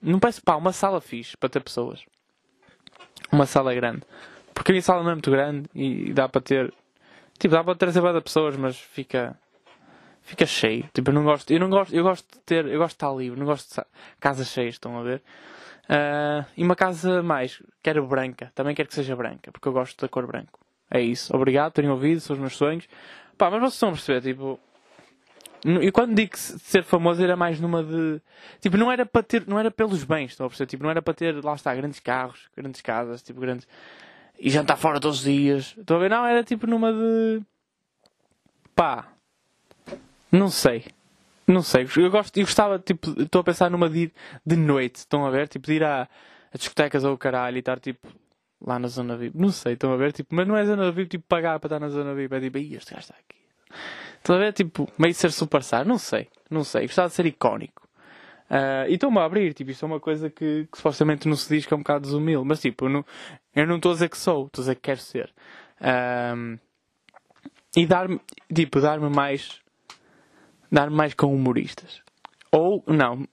A: Não parece, pá, uma sala fixe para ter pessoas. Uma sala grande. Porque a minha sala não é muito grande e dá para ter. Tipo, dá para trazer várias pessoas, mas fica. Fica cheio. Tipo, eu não gosto. Eu não gosto. Eu gosto de ter. Eu gosto de estar livre. Não gosto de casas cheias, estão a ver? Uh, e uma casa mais, quero branca, também quero que seja branca, porque eu gosto da cor branco. É isso. Obrigado, terem ouvido, são os meus sonhos. Pá, mas vocês estão a perceber, tipo. E quando digo que ser famoso era mais numa de. Tipo, não era para ter. Não era pelos bens, estão a perceber? Tipo, não era para ter, lá está, grandes carros, grandes casas, tipo, grandes. E jantar fora todos os dias. Estão a ver? Não, era tipo numa de. Pá. Não sei. Não sei, eu gosto, eu gostava, tipo, estou a pensar numa de, de noite, estão a ver? Tipo, de ir a, a discotecas ou o caralho e estar tipo lá na zona VIP. Não sei, estão a ver? Tipo, mas não é zona VIP, tipo, pagar para estar na zona VIP. É tipo, este gajo está aqui. Estão a ver? Tipo, meio ser superstar. Não sei, não sei. Gostava de ser icónico. Uh, e estou-me a abrir, tipo, isto é uma coisa que, que, supostamente não se diz que é um bocado desumilde. Mas, tipo, eu não estou a dizer que sou, estou a dizer que quero ser. Uh, e dar-me, tipo, dar-me mais dar mais com humoristas. Ou, não,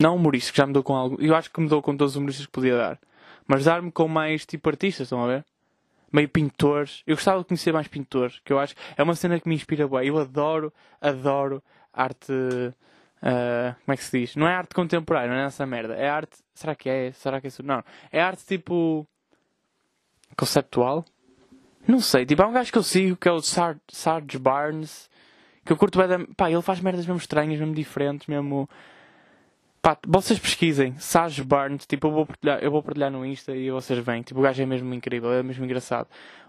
A: Não humorístico, já me dou com algo. Eu acho que me dou com todos os humoristas que podia dar. Mas dar-me com mais tipo artistas, estão a ver? Meio pintores. Eu gostava de conhecer mais pintores, que eu acho é uma cena que me inspira bem. Eu adoro, adoro arte. Uh, como é que se diz? Não é arte contemporânea, não é essa merda. É arte. Será que é? Será que é isso? Não. É arte tipo. conceptual? Não sei. Tipo, há um gajo que eu sigo que é o Sar Sarge Barnes. Que eu curto bem da. Pá, ele faz merdas mesmo estranhas, mesmo diferentes, mesmo. Pá, vocês pesquisem. Sarge Barnes. Tipo, eu vou, partilhar, eu vou partilhar no Insta e vocês vêm. Tipo, o gajo é mesmo incrível, é mesmo engraçado.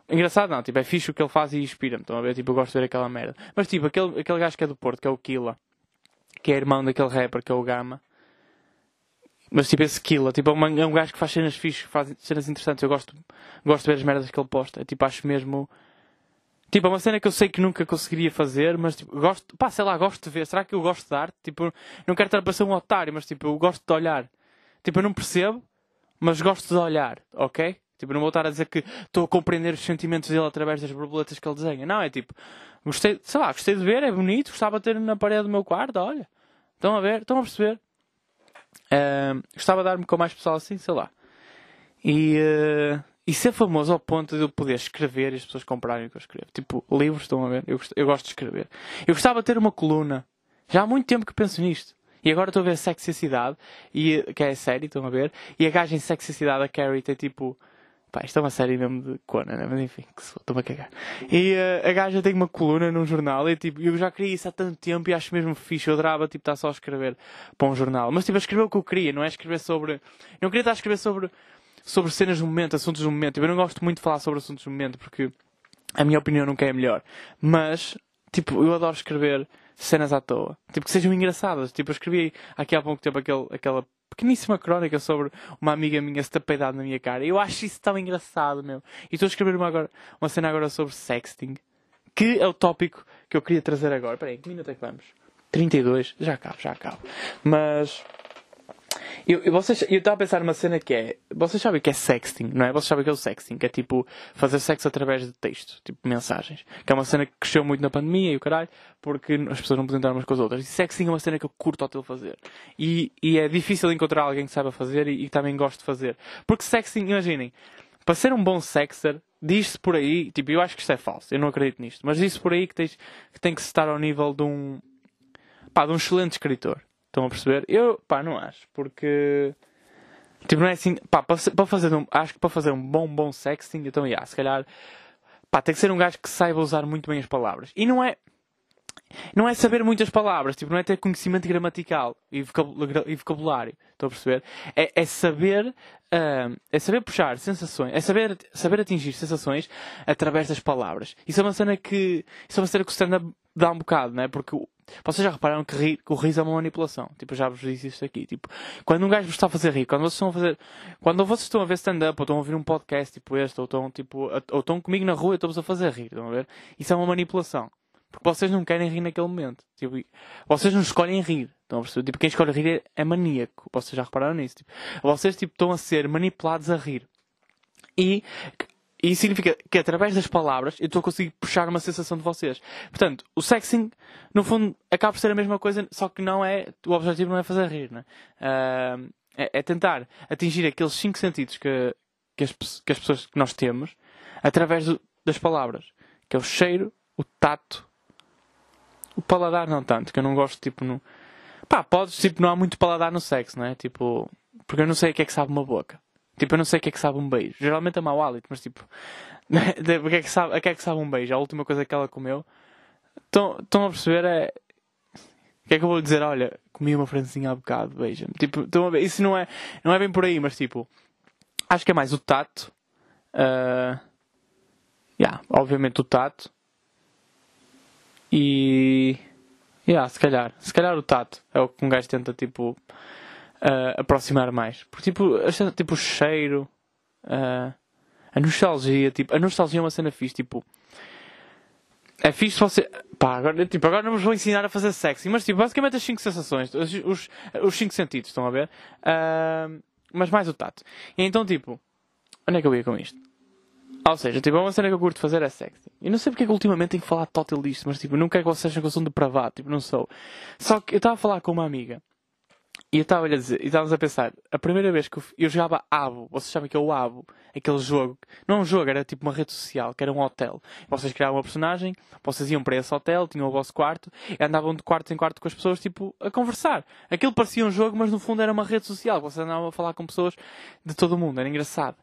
A: Engraçado não, tipo, é fixe o que ele faz e inspira-me. Estão a ver? Tipo, eu gosto de ver aquela merda. Mas tipo, aquele, aquele gajo que é do Porto, que é o Killa que é irmão daquele rapper que é o Gama. Mas tipo, esse Killa, tipo, é, uma, é um gajo que faz cenas fixas, faz cenas interessantes. Eu gosto, gosto de ver as merdas que ele posta. Tipo, acho mesmo. Tipo, é uma cena que eu sei que nunca conseguiria fazer, mas tipo, gosto, pá, sei lá, gosto de ver. Será que eu gosto de arte? Tipo, não quero estar a parecer um otário, mas tipo, eu gosto de olhar. Tipo, eu não percebo, mas gosto de olhar, ok? Tipo, não vou estar a dizer que estou a compreender os sentimentos dele através das borboletas que ele desenha. Não, é tipo, gostei, sei lá, gostei de ver, é bonito, gostava de ter na parede do meu quarto, olha. Estão a ver? Estão a perceber? Uh, gostava de dar-me com mais pessoal assim, sei lá. E, uh, e ser famoso ao ponto de eu poder escrever e as pessoas comprarem o que eu escrevo. Tipo, livros, estão a ver? Eu, eu gosto de escrever. Eu gostava de ter uma coluna. Já há muito tempo que penso nisto. E agora estou a ver Sexicidade, e, que é a série, estão a ver? E a gaja em Sexicidade, a Carrie, tem tipo Pá, isto é uma série mesmo de Conan, né? mas enfim, estou-me a cagar. E uh, a gaja tem uma coluna num jornal e tipo, eu já queria isso há tanto tempo e acho mesmo fixe. Eu adorava tipo, estar só a escrever para um jornal. Mas tipo, a escrever o que eu queria, não é escrever sobre. Eu não queria estar a escrever sobre, sobre cenas do momento, assuntos do momento. Tipo, eu não gosto muito de falar sobre assuntos do momento porque a minha opinião nunca é melhor. Mas, tipo, eu adoro escrever cenas à toa. Tipo, que sejam engraçadas. Tipo, eu escrevi aqui há pouco tempo aquele, aquela pequeníssima crónica sobre uma amiga minha se ter na minha cara. Eu acho isso tão engraçado, meu. E estou a escrever uma, agora, uma cena agora sobre sexting, que é o tópico que eu queria trazer agora. Espera aí, que minuto é que vamos? 32? Já acabo, já acabo. Mas eu, eu, eu estava a pensar numa cena que é. Vocês sabem que é sexting, não é? Vocês sabem que é o sexting, que é tipo fazer sexo através de texto, tipo mensagens. Que é uma cena que cresceu muito na pandemia e o caralho, porque as pessoas não podiam estar umas com as outras. E sexting é uma cena que eu curto ao teu fazer. E, e é difícil encontrar alguém que saiba fazer e, e também gosto de fazer. Porque sexting, imaginem, para ser um bom sexer, diz-se por aí, tipo, eu acho que isto é falso, eu não acredito nisto, mas diz-se por aí que, tens, que tem que estar ao nível de um. pá, de um excelente escritor. Estão a perceber? Eu, pá, não acho. Porque. Tipo, não é assim. Pá, para fazer um. Acho que para fazer um bom, bom sexting, então, yeah, se calhar. Pá, tem que ser um gajo que saiba usar muito bem as palavras. E não é. Não é saber muitas palavras, tipo, não é ter conhecimento gramatical e vocabulário. Estão a perceber? É, é saber. Uh, é saber puxar sensações. É saber, saber atingir sensações através das palavras. Isso é uma cena que. Isso é uma cena que o stand-up dá um bocado, não é? Porque vocês já repararam que, que o riso é uma manipulação. Tipo, eu já vos disse isto aqui. Tipo, quando um gajo vos está a fazer rir, quando vocês estão a fazer. Quando vocês estão a ver stand-up ou estão a ouvir um podcast tipo este, ou estão, tipo, a, ou estão comigo na rua e estão-vos a fazer rir, estão a ver? Isso é uma manipulação. Porque vocês não querem rir naquele momento. Tipo, vocês não escolhem rir. Estão a perceber? Tipo, quem escolhe rir é, é maníaco. Vocês já repararam nisso. Tipo, vocês tipo, estão a ser manipulados a rir. E e isso significa que através das palavras eu estou a conseguir puxar uma sensação de vocês. Portanto, o sexing, no fundo, acaba por ser a mesma coisa, só que não é. O objetivo não é fazer rir, né? Uh, é, é, tentar atingir aqueles cinco sentidos que, que, as, que as pessoas que nós temos através do, das palavras. Que é o cheiro, o tato, o paladar não tanto, que eu não gosto, tipo, no... Pá, podes, tipo, não há muito paladar no sexo, não é? Tipo, porque eu não sei o que é que sabe uma boca. Tipo, eu não sei o que é que sabe um beijo. Geralmente é mau hálito, mas tipo, o que é que sabe, a que é que sabe um beijo? A última coisa que ela comeu. Estão, a perceber? É. O que é que eu vou dizer? Olha, comi uma francinha há bocado, beija-me. Tipo, estão a ver? Isso não é, não é bem por aí, mas tipo, acho que é mais o tato. Uh, yeah, obviamente o tato. E. Yeah, se calhar. Se calhar o tato é o que um gajo tenta, tipo uh, aproximar mais. Porque, tipo, tipo o cheiro, uh, a nostalgia, tipo, a nostalgia é uma cena fixe, tipo. É fixe você. Pá, agora, tipo, agora não vos vou ensinar a fazer sexy, mas tipo, basicamente as 5 sensações, os 5 os, os cinco sentidos, estão a ver? Uh, mas mais o tato. E então, tipo, onde é que eu ia com isto? Ou seja, tipo, uma cena que eu curto fazer é sexy. E não sei porque é que ultimamente tenho que falar total disto, mas tipo, não quero que vocês acham que eu sou um depravado, tipo, não sou. Só que eu estava a falar com uma amiga E eu estava a dizer, e estávamos a pensar, a primeira vez que eu, eu jogava Abo, vocês sabem que é o Abo, aquele jogo, não é um jogo, era tipo uma rede social, que era um hotel. Vocês criavam uma personagem, vocês iam para esse hotel, tinham o vosso quarto, e andavam de quarto em quarto com as pessoas, tipo, a conversar. Aquilo parecia um jogo, mas no fundo era uma rede social, vocês andavam a falar com pessoas de todo o mundo, era engraçado.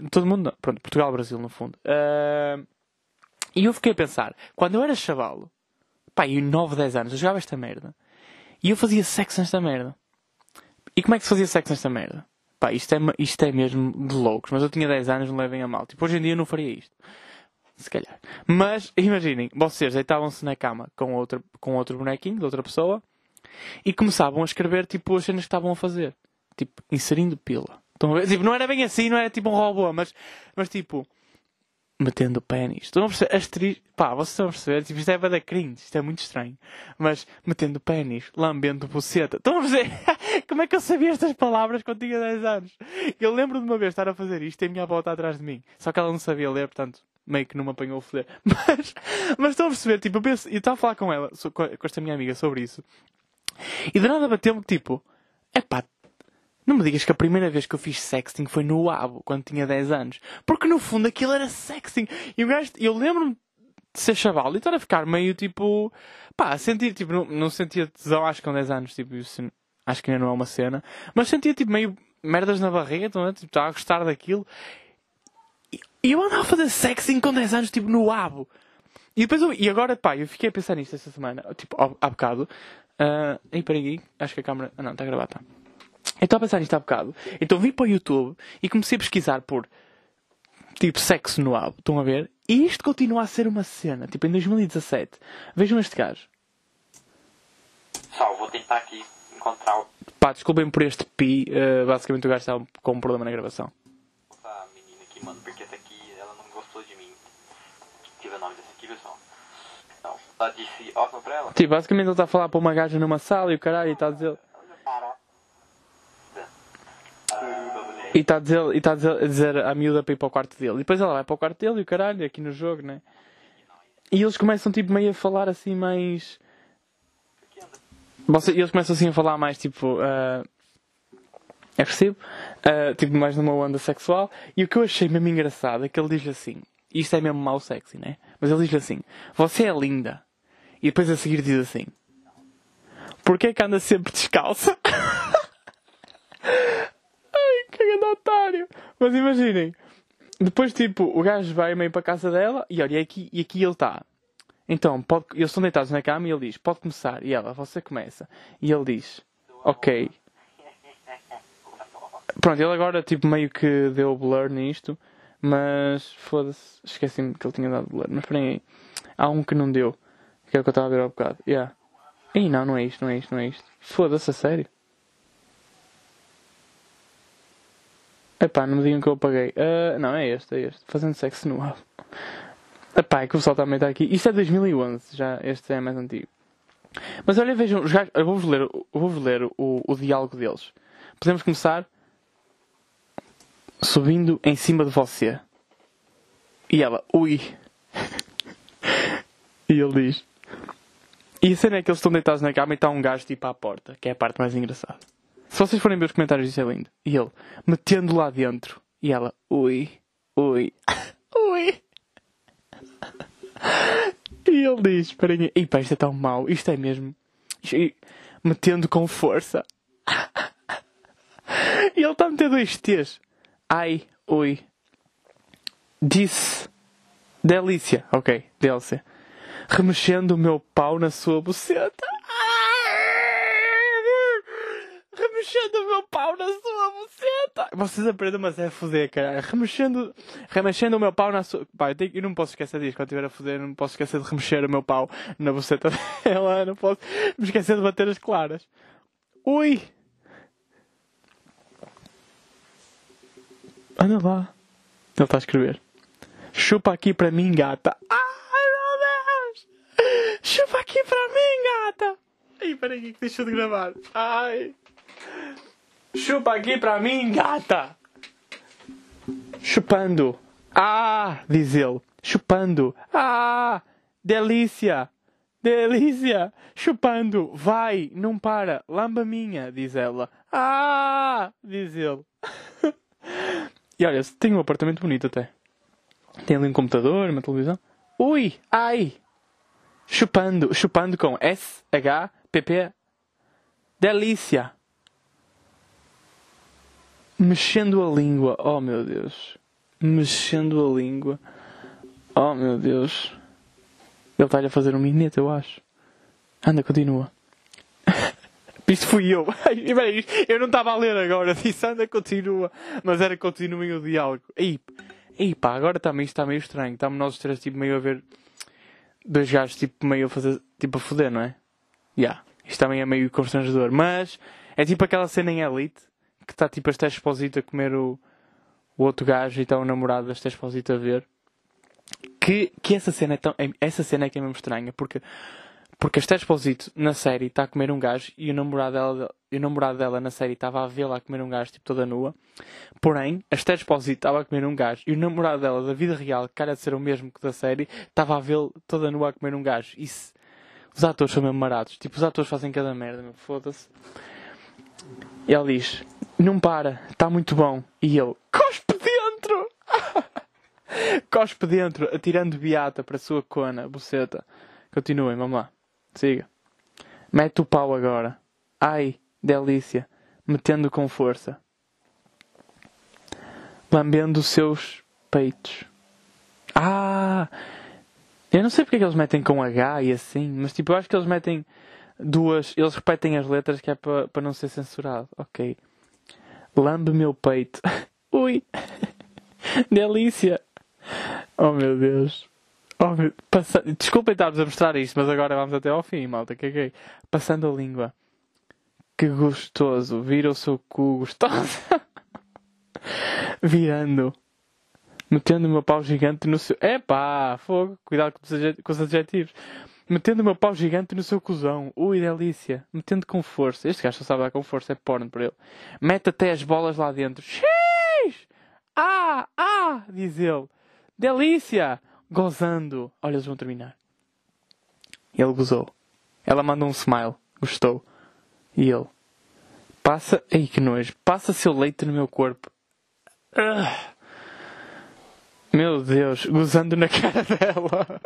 A: De todo o mundo, não. pronto, Portugal, Brasil, no fundo. Uh... E eu fiquei a pensar, quando eu era chavalo, pá, e 9, 10 anos, eu jogava esta merda, e eu fazia sexo nesta merda. E como é que se fazia sexo nesta merda? Pá, isto é, isto é mesmo de loucos, mas eu tinha 10 anos, não levem a mal. Tipo, hoje em dia eu não faria isto. Se calhar. Mas, imaginem, vocês deitavam-se na cama com outro, com outro bonequinho de outra pessoa e começavam a escrever, tipo, as cenas que estavam a fazer. Tipo, inserindo pila. Ver? Tipo, não era bem assim, não era tipo um robô, mas, mas tipo, metendo pênis. Estão a perceber? Astri... Pá, vocês estão a perceber? Tipo, isto é para cringe, isto é muito estranho. Mas metendo pênis, lambendo buceta. Estão a perceber? Como é que eu sabia estas palavras quando tinha 10 anos? Eu lembro de uma vez estar a fazer isto e a minha avó está atrás de mim. Só que ela não sabia ler, portanto, meio que não me apanhou a foder. Mas, mas estão a perceber? Tipo, eu penso, eu estava a falar com ela, com esta minha amiga sobre isso. E de nada bateu-me, tipo, é pá, não me digas que a primeira vez que eu fiz sexting foi no Abo, quando tinha 10 anos. Porque no fundo aquilo era sexting. E o gajo, eu lembro-me de ser chaval e estar a ficar meio tipo. pá, sentir, tipo, não, não sentia tesão, acho que com 10 anos, tipo, acho que ainda não é uma cena. Mas sentia tipo meio merdas na barriga, então, tipo, estava a gostar daquilo. E, eu andava a fazer sexting com 10 anos, tipo, no Abo. E depois eu, e agora, pá, eu fiquei a pensar nisto esta semana, tipo, há bocado. Uh, e peraí, acho que a câmera. Ah, não, está a gravar, tá. Eu estava a pensar nisto há bocado. Então vim para o YouTube e comecei a pesquisar por tipo sexo no abo. Estão a ver? E isto continua a ser uma cena. Tipo em 2017. Vejam este gajo.
B: Só, vou tentar aqui encontrar o.
A: Pá, desculpem por este pi. Uh, basicamente o gajo estava com um problema na gravação.
B: A menina aqui, mano, porque essa aqui ela não gostou de mim. Tive o nome dessa aqui, pessoal. Não, ela disse, ó, pra ela.
A: Tipo, basicamente ele está a falar para uma gaja numa sala e o caralho está a dizer. E está a dizer, e tá a dizer, a dizer à miúda para ir para o quarto dele. E depois ela vai para o quarto dele e o caralho, aqui no jogo, né? E eles começam tipo meio a falar assim mais. Você, eles começam assim a falar mais tipo. Uh, é possível? Uh, tipo, mais numa onda sexual. E o que eu achei mesmo engraçado é que ele diz assim: Isto é mesmo mau sexy, né? Mas ele diz assim: Você é linda. E depois a seguir diz assim: Porquê que anda sempre descalça? grande otário. Mas imaginem, depois tipo, o gajo vai meio para a casa dela e olha, e aqui, e aqui ele está. Então, pode, eles estão deitados na cama e ele diz, pode começar. E ela, você começa. E ele diz, ok. Pronto, ele agora tipo meio que deu blur nisto. Mas foda-se, esqueci-me que ele tinha dado blur. Mas aí. Há um que não deu. Que é o que eu estava a ver há bocado. Yeah. Ih, não, não é isto, não é isto, não é isto. Foda-se, a sério. Epá, não me digam que eu apaguei. Uh, não, é este, é este. Fazendo sexo no abo. Epá, é que o pessoal também está aqui. Isto é 2011, já, este é mais antigo. Mas olha, vejam, já, eu vou-vos ler, vou ler o, o diálogo deles. Podemos começar subindo em cima de você. E ela, ui. e ele diz. E a cena é que eles estão deitados na cama e está um gajo tipo à porta, que é a parte mais engraçada. Se vocês forem ver os comentários, isso é lindo. E ele, metendo lá dentro. E ela, ui, ui, ui. E ele diz, esperem, e pá, isto é tão mau, isto é mesmo. Isto é... Metendo com força. E ele está meter dois T's. Ai, ui. Disse. Delícia. Ok, DLC. Remexendo o meu pau na sua buceta. Remexendo o meu pau na sua buceta. Vocês aprendem, mas é a foder, cara. Remexendo, remexendo o meu pau na sua. Pá, eu, tenho, eu não posso esquecer disso. Quando estiver a foder, não posso esquecer de remexer o meu pau na buceta dela. Não posso me esquecer de bater as claras. Ui! Anda lá. Ele está a escrever. Chupa aqui para mim, gata. Ai, meu Deus! Chupa aqui para mim, gata! Ai, peraí que deixou de gravar. Ai! Chupa aqui pra mim, gata! Chupando. Ah, diz ele. Chupando. Ah, delícia. delícia! Chupando, vai, não para, lamba minha, diz ela. Ah! diz ele. e olha, tem um apartamento bonito até. Tem ali um computador, uma televisão. Ui, ai! Chupando, chupando com S-H-P-P. Delícia! Mexendo a língua, oh meu Deus. Mexendo a língua. Oh meu Deus. Ele está-lhe a fazer um minete, eu acho. Anda, continua. Isto fui eu. eu não estava a ler agora. Disse anda, continua. Mas era continuem o diálogo. Ei, ei pá, agora também está meio estranho. Estamos nós três tipo meio a ver dois gajos tipo meio a fazer tipo a foder, não é? Já. Yeah. Isto também é meio constrangedor. Mas é tipo aquela cena em Elite que está tipo a Esté Exposito a comer o, o outro gajo e está o namorado da Esté Exposito a ver que, que essa cena é tão. Essa cena é que é mesmo estranha, porque, porque a Esther Exposito na série está a comer um gajo e o namorado dela, o namorado dela na série estava a vê-la a comer um gajo tipo toda nua. Porém, a Esther Exposito estava a comer um gajo e o namorado dela da vida real, que cara de ser o mesmo que da série, estava a vê-la toda nua a comer um gajo. Isso. Os atores são mesmo marados. Tipo, os atores fazem cada merda, foda-se. E ele diz: Não para, está muito bom. E ele: Cospe dentro! Cospe dentro, atirando beata para a sua cona, buceta. Continuem, vamos lá. Siga. Mete o pau agora. Ai, delícia. Metendo com força. Lambendo os seus peitos. Ah! Eu não sei porque é que eles metem com H e assim, mas tipo, eu acho que eles metem duas. Eles repetem as letras que é para pa não ser censurado. Ok. Lambe meu peito. Ui! Delícia! Oh meu Deus. Oh, meu... Passa... Desculpem estar-vos a mostrar isto, mas agora vamos até ao fim, malta. Que é? Passando a língua. Que gostoso. Vira o seu cu gostoso. Virando. Metendo o meu pau gigante no seu. Epá, fogo. Cuidado com os adjetivos. Metendo o meu pau gigante no seu cuzão. Ui, delícia. Metendo com força. Este gajo só sabe dar com força. É porno para ele. Mete até as bolas lá dentro. X! Ah! Ah! Diz ele. Delícia! Gozando. Olha, eles vão terminar. Ele gozou. Ela manda um smile. Gostou. E ele. Passa. Ei, que nojo. Passa seu leite no meu corpo. Uh. Meu Deus. Gozando na cara dela.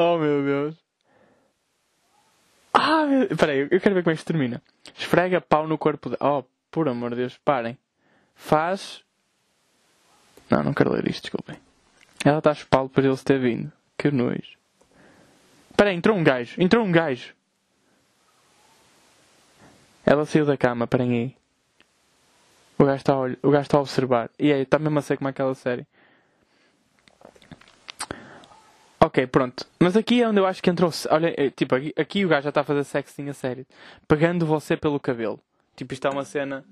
A: Oh, meu Deus. Ah, meu... Peraí, eu quero ver como é que isto termina. Esfrega pau no corpo dela. Oh, por amor de Deus, parem. Faz não, não quero ler isto, desculpem. Ela está a chupá-lo ele se ter vindo. Que nojo. Espera aí, entrou um gajo. Entrou um gajo. Ela saiu da cama, parem aí. O gajo está a, olh... o gajo está a observar. E aí, está mesmo a ser como aquela série. Ok, pronto. Mas aqui é onde eu acho que entrou. Olha, é, tipo, aqui, aqui o gajo já está a fazer sexting a sério. Pegando você pelo cabelo. Tipo, isto é uma cena.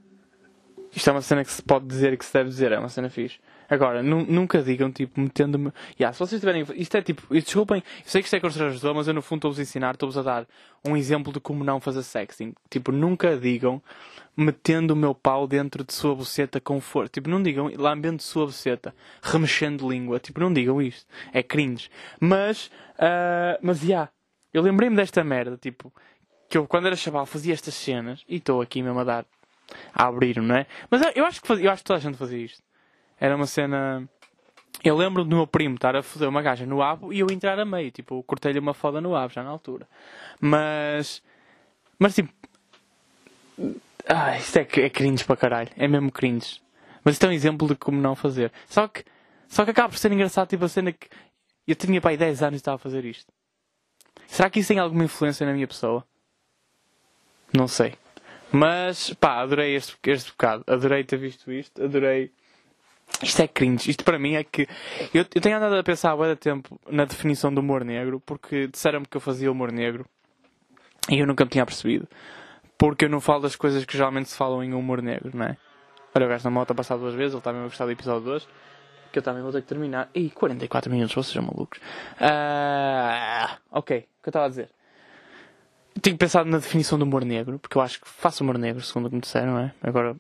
A: Isto é uma cena que se pode dizer e que se deve dizer. É uma cena fixe. Agora, nunca digam, tipo, metendo-me. Yeah, se vocês tiverem. Isto é tipo. Desculpem, eu sei que isto é constrangedor, mas eu no fundo estou-vos a ensinar, estou-vos a dar um exemplo de como não fazer sexting. Tipo, nunca digam metendo o meu pau dentro de sua buceta com força. Tipo, não digam lambendo sua buceta, remexendo língua. Tipo, não digam isto. É cringe. Mas, uh, mas, já. Yeah, eu lembrei-me desta merda, tipo, que eu quando era chaval fazia estas cenas e estou aqui mesmo a dar. a abrir, não é? Mas eu acho que, eu acho que toda a gente fazia isto. Era uma cena. Eu lembro do meu primo estar a foder uma gaja no abo e eu entrar a meio. Tipo, cortei-lhe uma foda no abo já na altura. Mas. Mas tipo. Ah, isto é, é cringe para caralho. É mesmo cringe. Mas isto é um exemplo de como não fazer. Só que. Só que acaba por ser engraçado, tipo, a cena que. Eu tinha pai 10 anos e estava a fazer isto. Será que isso tem alguma influência na minha pessoa? Não sei. Mas, pá, adorei este, este bocado. Adorei ter visto isto. Adorei isto é cringe. Isto para mim é que. Eu, eu tenho andado a pensar há muito tempo na definição do humor negro, porque disseram-me que eu fazia humor negro e eu nunca me tinha percebido. Porque eu não falo das coisas que geralmente se falam em humor negro, não é? Olha, o gajo na moto a passar duas vezes, ele também vai gostar do episódio 2. Que eu também vou ter que terminar. Ih, 44 minutos, vocês são malucos. Uh, ok, o que eu estava a dizer? Tenho pensado na definição do humor negro, porque eu acho que faço humor negro, segundo o que me disseram, não é? Agora,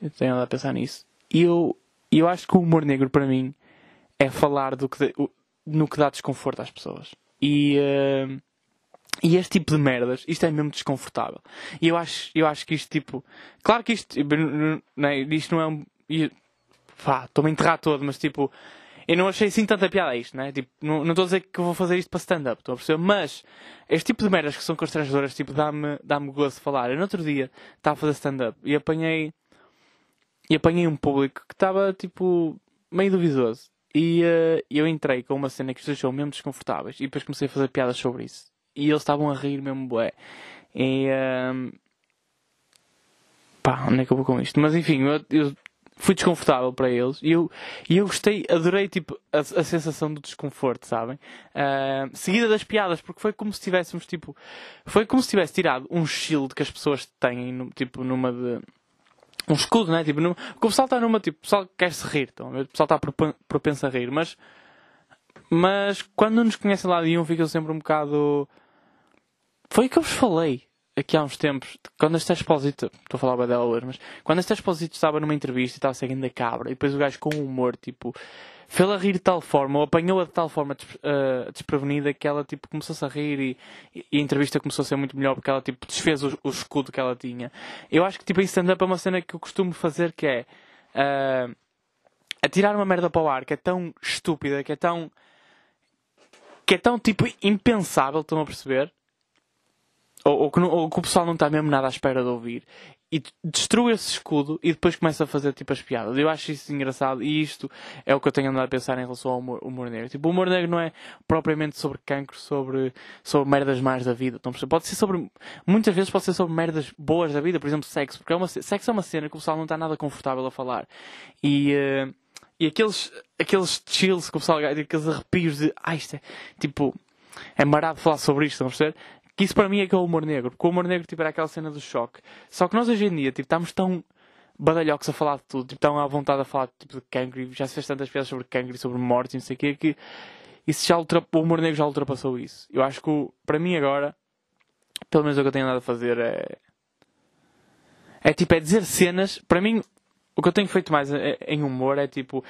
A: eu tenho andado a pensar nisso. E eu e eu acho que o humor negro para mim é falar do que, no que dá desconforto às pessoas. E, uh, e este tipo de merdas, isto é mesmo desconfortável. E eu acho, eu acho que isto, tipo, claro que isto, não é, isto não é um. Estou-me a enterrar todo, mas tipo, eu não achei assim tanta piada isto, né? Tipo, não estou a dizer que vou fazer isto para stand-up, estou a perceber? Mas, este tipo de merdas que são constrangedoras, tipo, dá-me dá gosto de falar. Eu no outro dia estava a fazer stand-up e apanhei. E apanhei um público que estava, tipo, meio duvidoso. E uh, eu entrei com uma cena que os deixou mesmo desconfortáveis. E depois comecei a fazer piadas sobre isso. E eles estavam a rir mesmo, bué. E. Uh, pá, onde é que eu vou com isto? Mas enfim, eu, eu fui desconfortável para eles e eu, e eu gostei, adorei tipo, a, a sensação do desconforto, sabem? Uh, seguida das piadas, porque foi como se tivéssemos tipo. Foi como se tivesse tirado um shield que as pessoas têm, no, tipo, numa de. Um escudo, né? Tipo, numa, o pessoal está numa. Tipo, o pessoal quer se rir, então, o pessoal está propenso a rir, mas. Mas quando nos conhecem lá de um, fica sempre um bocado. Foi o que eu vos falei aqui há uns tempos, quando este Exposito, estou a falar bem dela hoje, mas quando este Exposito estava numa entrevista e estava seguindo a cabra, e depois o gajo com humor, tipo, fez-la rir de tal forma, ou apanhou-a de tal forma uh, desprevenida que ela, tipo, começou-se a rir e, e, a entrevista começou a ser muito melhor porque ela, tipo, desfez o, o escudo que ela tinha. Eu acho que, tipo, em stand-up é uma cena que eu costumo fazer que é uh, atirar uma merda para o ar que é tão estúpida, que é tão. que é tão, tipo, impensável, estão a perceber? ou, ou, que ou, que o pessoal não está mesmo nada à espera de ouvir e destrua esse escudo e depois começa a fazer tipo as piadas. Eu acho isso engraçado e isto é o que eu tenho andado a pensar em relação ao humor, humor negro. Tipo, o humor negro não é propriamente sobre cancro, sobre, sobre merdas mais da vida. Então, pode ser sobre, muitas vezes pode ser sobre merdas boas da vida, por exemplo, sexo, porque é uma, sexo é uma cena que o pessoal não está nada confortável a falar. E, uh, e aqueles, aqueles chills que o pessoal, aqueles arrepios de, ah, isto é, tipo, é marado falar sobre isto, estão a perceber? Que isso para mim é que é o humor negro. Porque o humor negro tipo, era aquela cena do choque. Só que nós hoje em dia tipo, estamos tão badalhocos a falar de tudo, tipo, tão à vontade a falar tipo, de cancro já se fez tantas piadas sobre cancro e sobre mortes e não sei o quê que isso já ultra... o humor negro já ultrapassou isso. Eu acho que para mim agora, pelo menos o que eu tenho andado a fazer é. É tipo, é dizer cenas. Para mim, o que eu tenho feito mais em humor é tipo.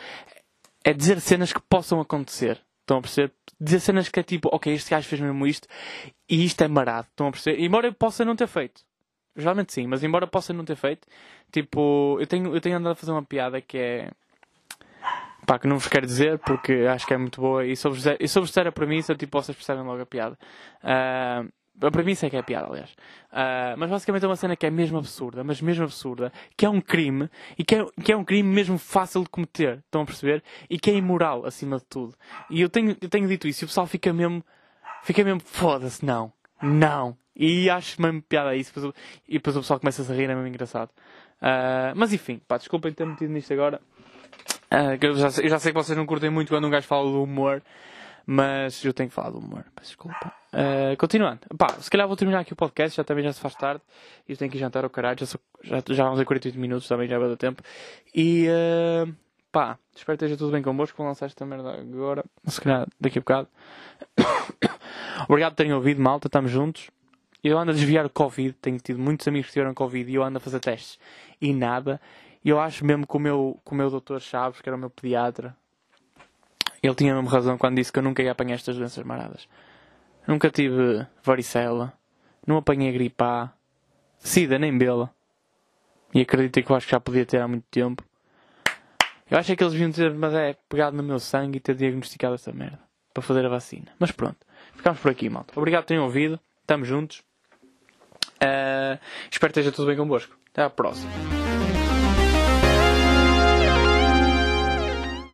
A: É dizer cenas que possam acontecer. Estão a perceber? Dizer cenas que é tipo, ok, este gajo fez mesmo isto e isto é marado. Estão a perceber? Embora eu possa não ter feito. Geralmente sim, mas embora possa não ter feito, tipo, eu tenho, eu tenho andado a fazer uma piada que é. pá, que não vos quero dizer porque acho que é muito boa e sobre, e sobre a premissa, tipo, vocês percebem logo a piada. Uh, para mim isso é que é piada, aliás. Uh, mas basicamente é uma cena que é mesmo absurda, mas mesmo absurda, que é um crime, e que é, que é um crime mesmo fácil de cometer, estão a perceber? E que é imoral, acima de tudo. E eu tenho, eu tenho dito isso, e o pessoal fica mesmo, fica mesmo, foda-se, não, não. E acho mesmo piada isso, e depois o pessoal começa a rir, é mesmo engraçado. Uh, mas enfim, pá, desculpem ter metido nisto agora. Uh, eu, já, eu já sei que vocês não curtem muito quando um gajo fala do humor. Mas eu tenho que falar do humor, peço desculpa. Uh, continuando. Pá, se calhar vou terminar aqui o podcast, já também já se faz tarde. E eu tenho que jantar ao caralho, já, sou, já, já vamos a 48 minutos, também já vai dar tempo. E uh, pá, espero que esteja tudo bem convosco. Vou lançar esta merda agora, se calhar daqui a bocado. Obrigado por terem ouvido, malta, estamos juntos. Eu ando a desviar o Covid, tenho tido muitos amigos que tiveram Covid e eu ando a fazer testes e nada. E eu acho mesmo que o meu, que o meu doutor Chaves, que era o meu pediatra, ele tinha a mesma razão quando disse que eu nunca ia apanhar estas doenças maradas. Nunca tive varicela, não apanhei gripe A, sida nem bela. E acredito que eu acho que já podia ter há muito tempo. Eu acho que eles deviam ter, mas é pegado no meu sangue e ter diagnosticado essa merda. Para fazer a vacina. Mas pronto. Ficamos por aqui, malta. Obrigado por terem ouvido. Estamos juntos. Uh, espero que esteja tudo bem convosco. Até à próxima.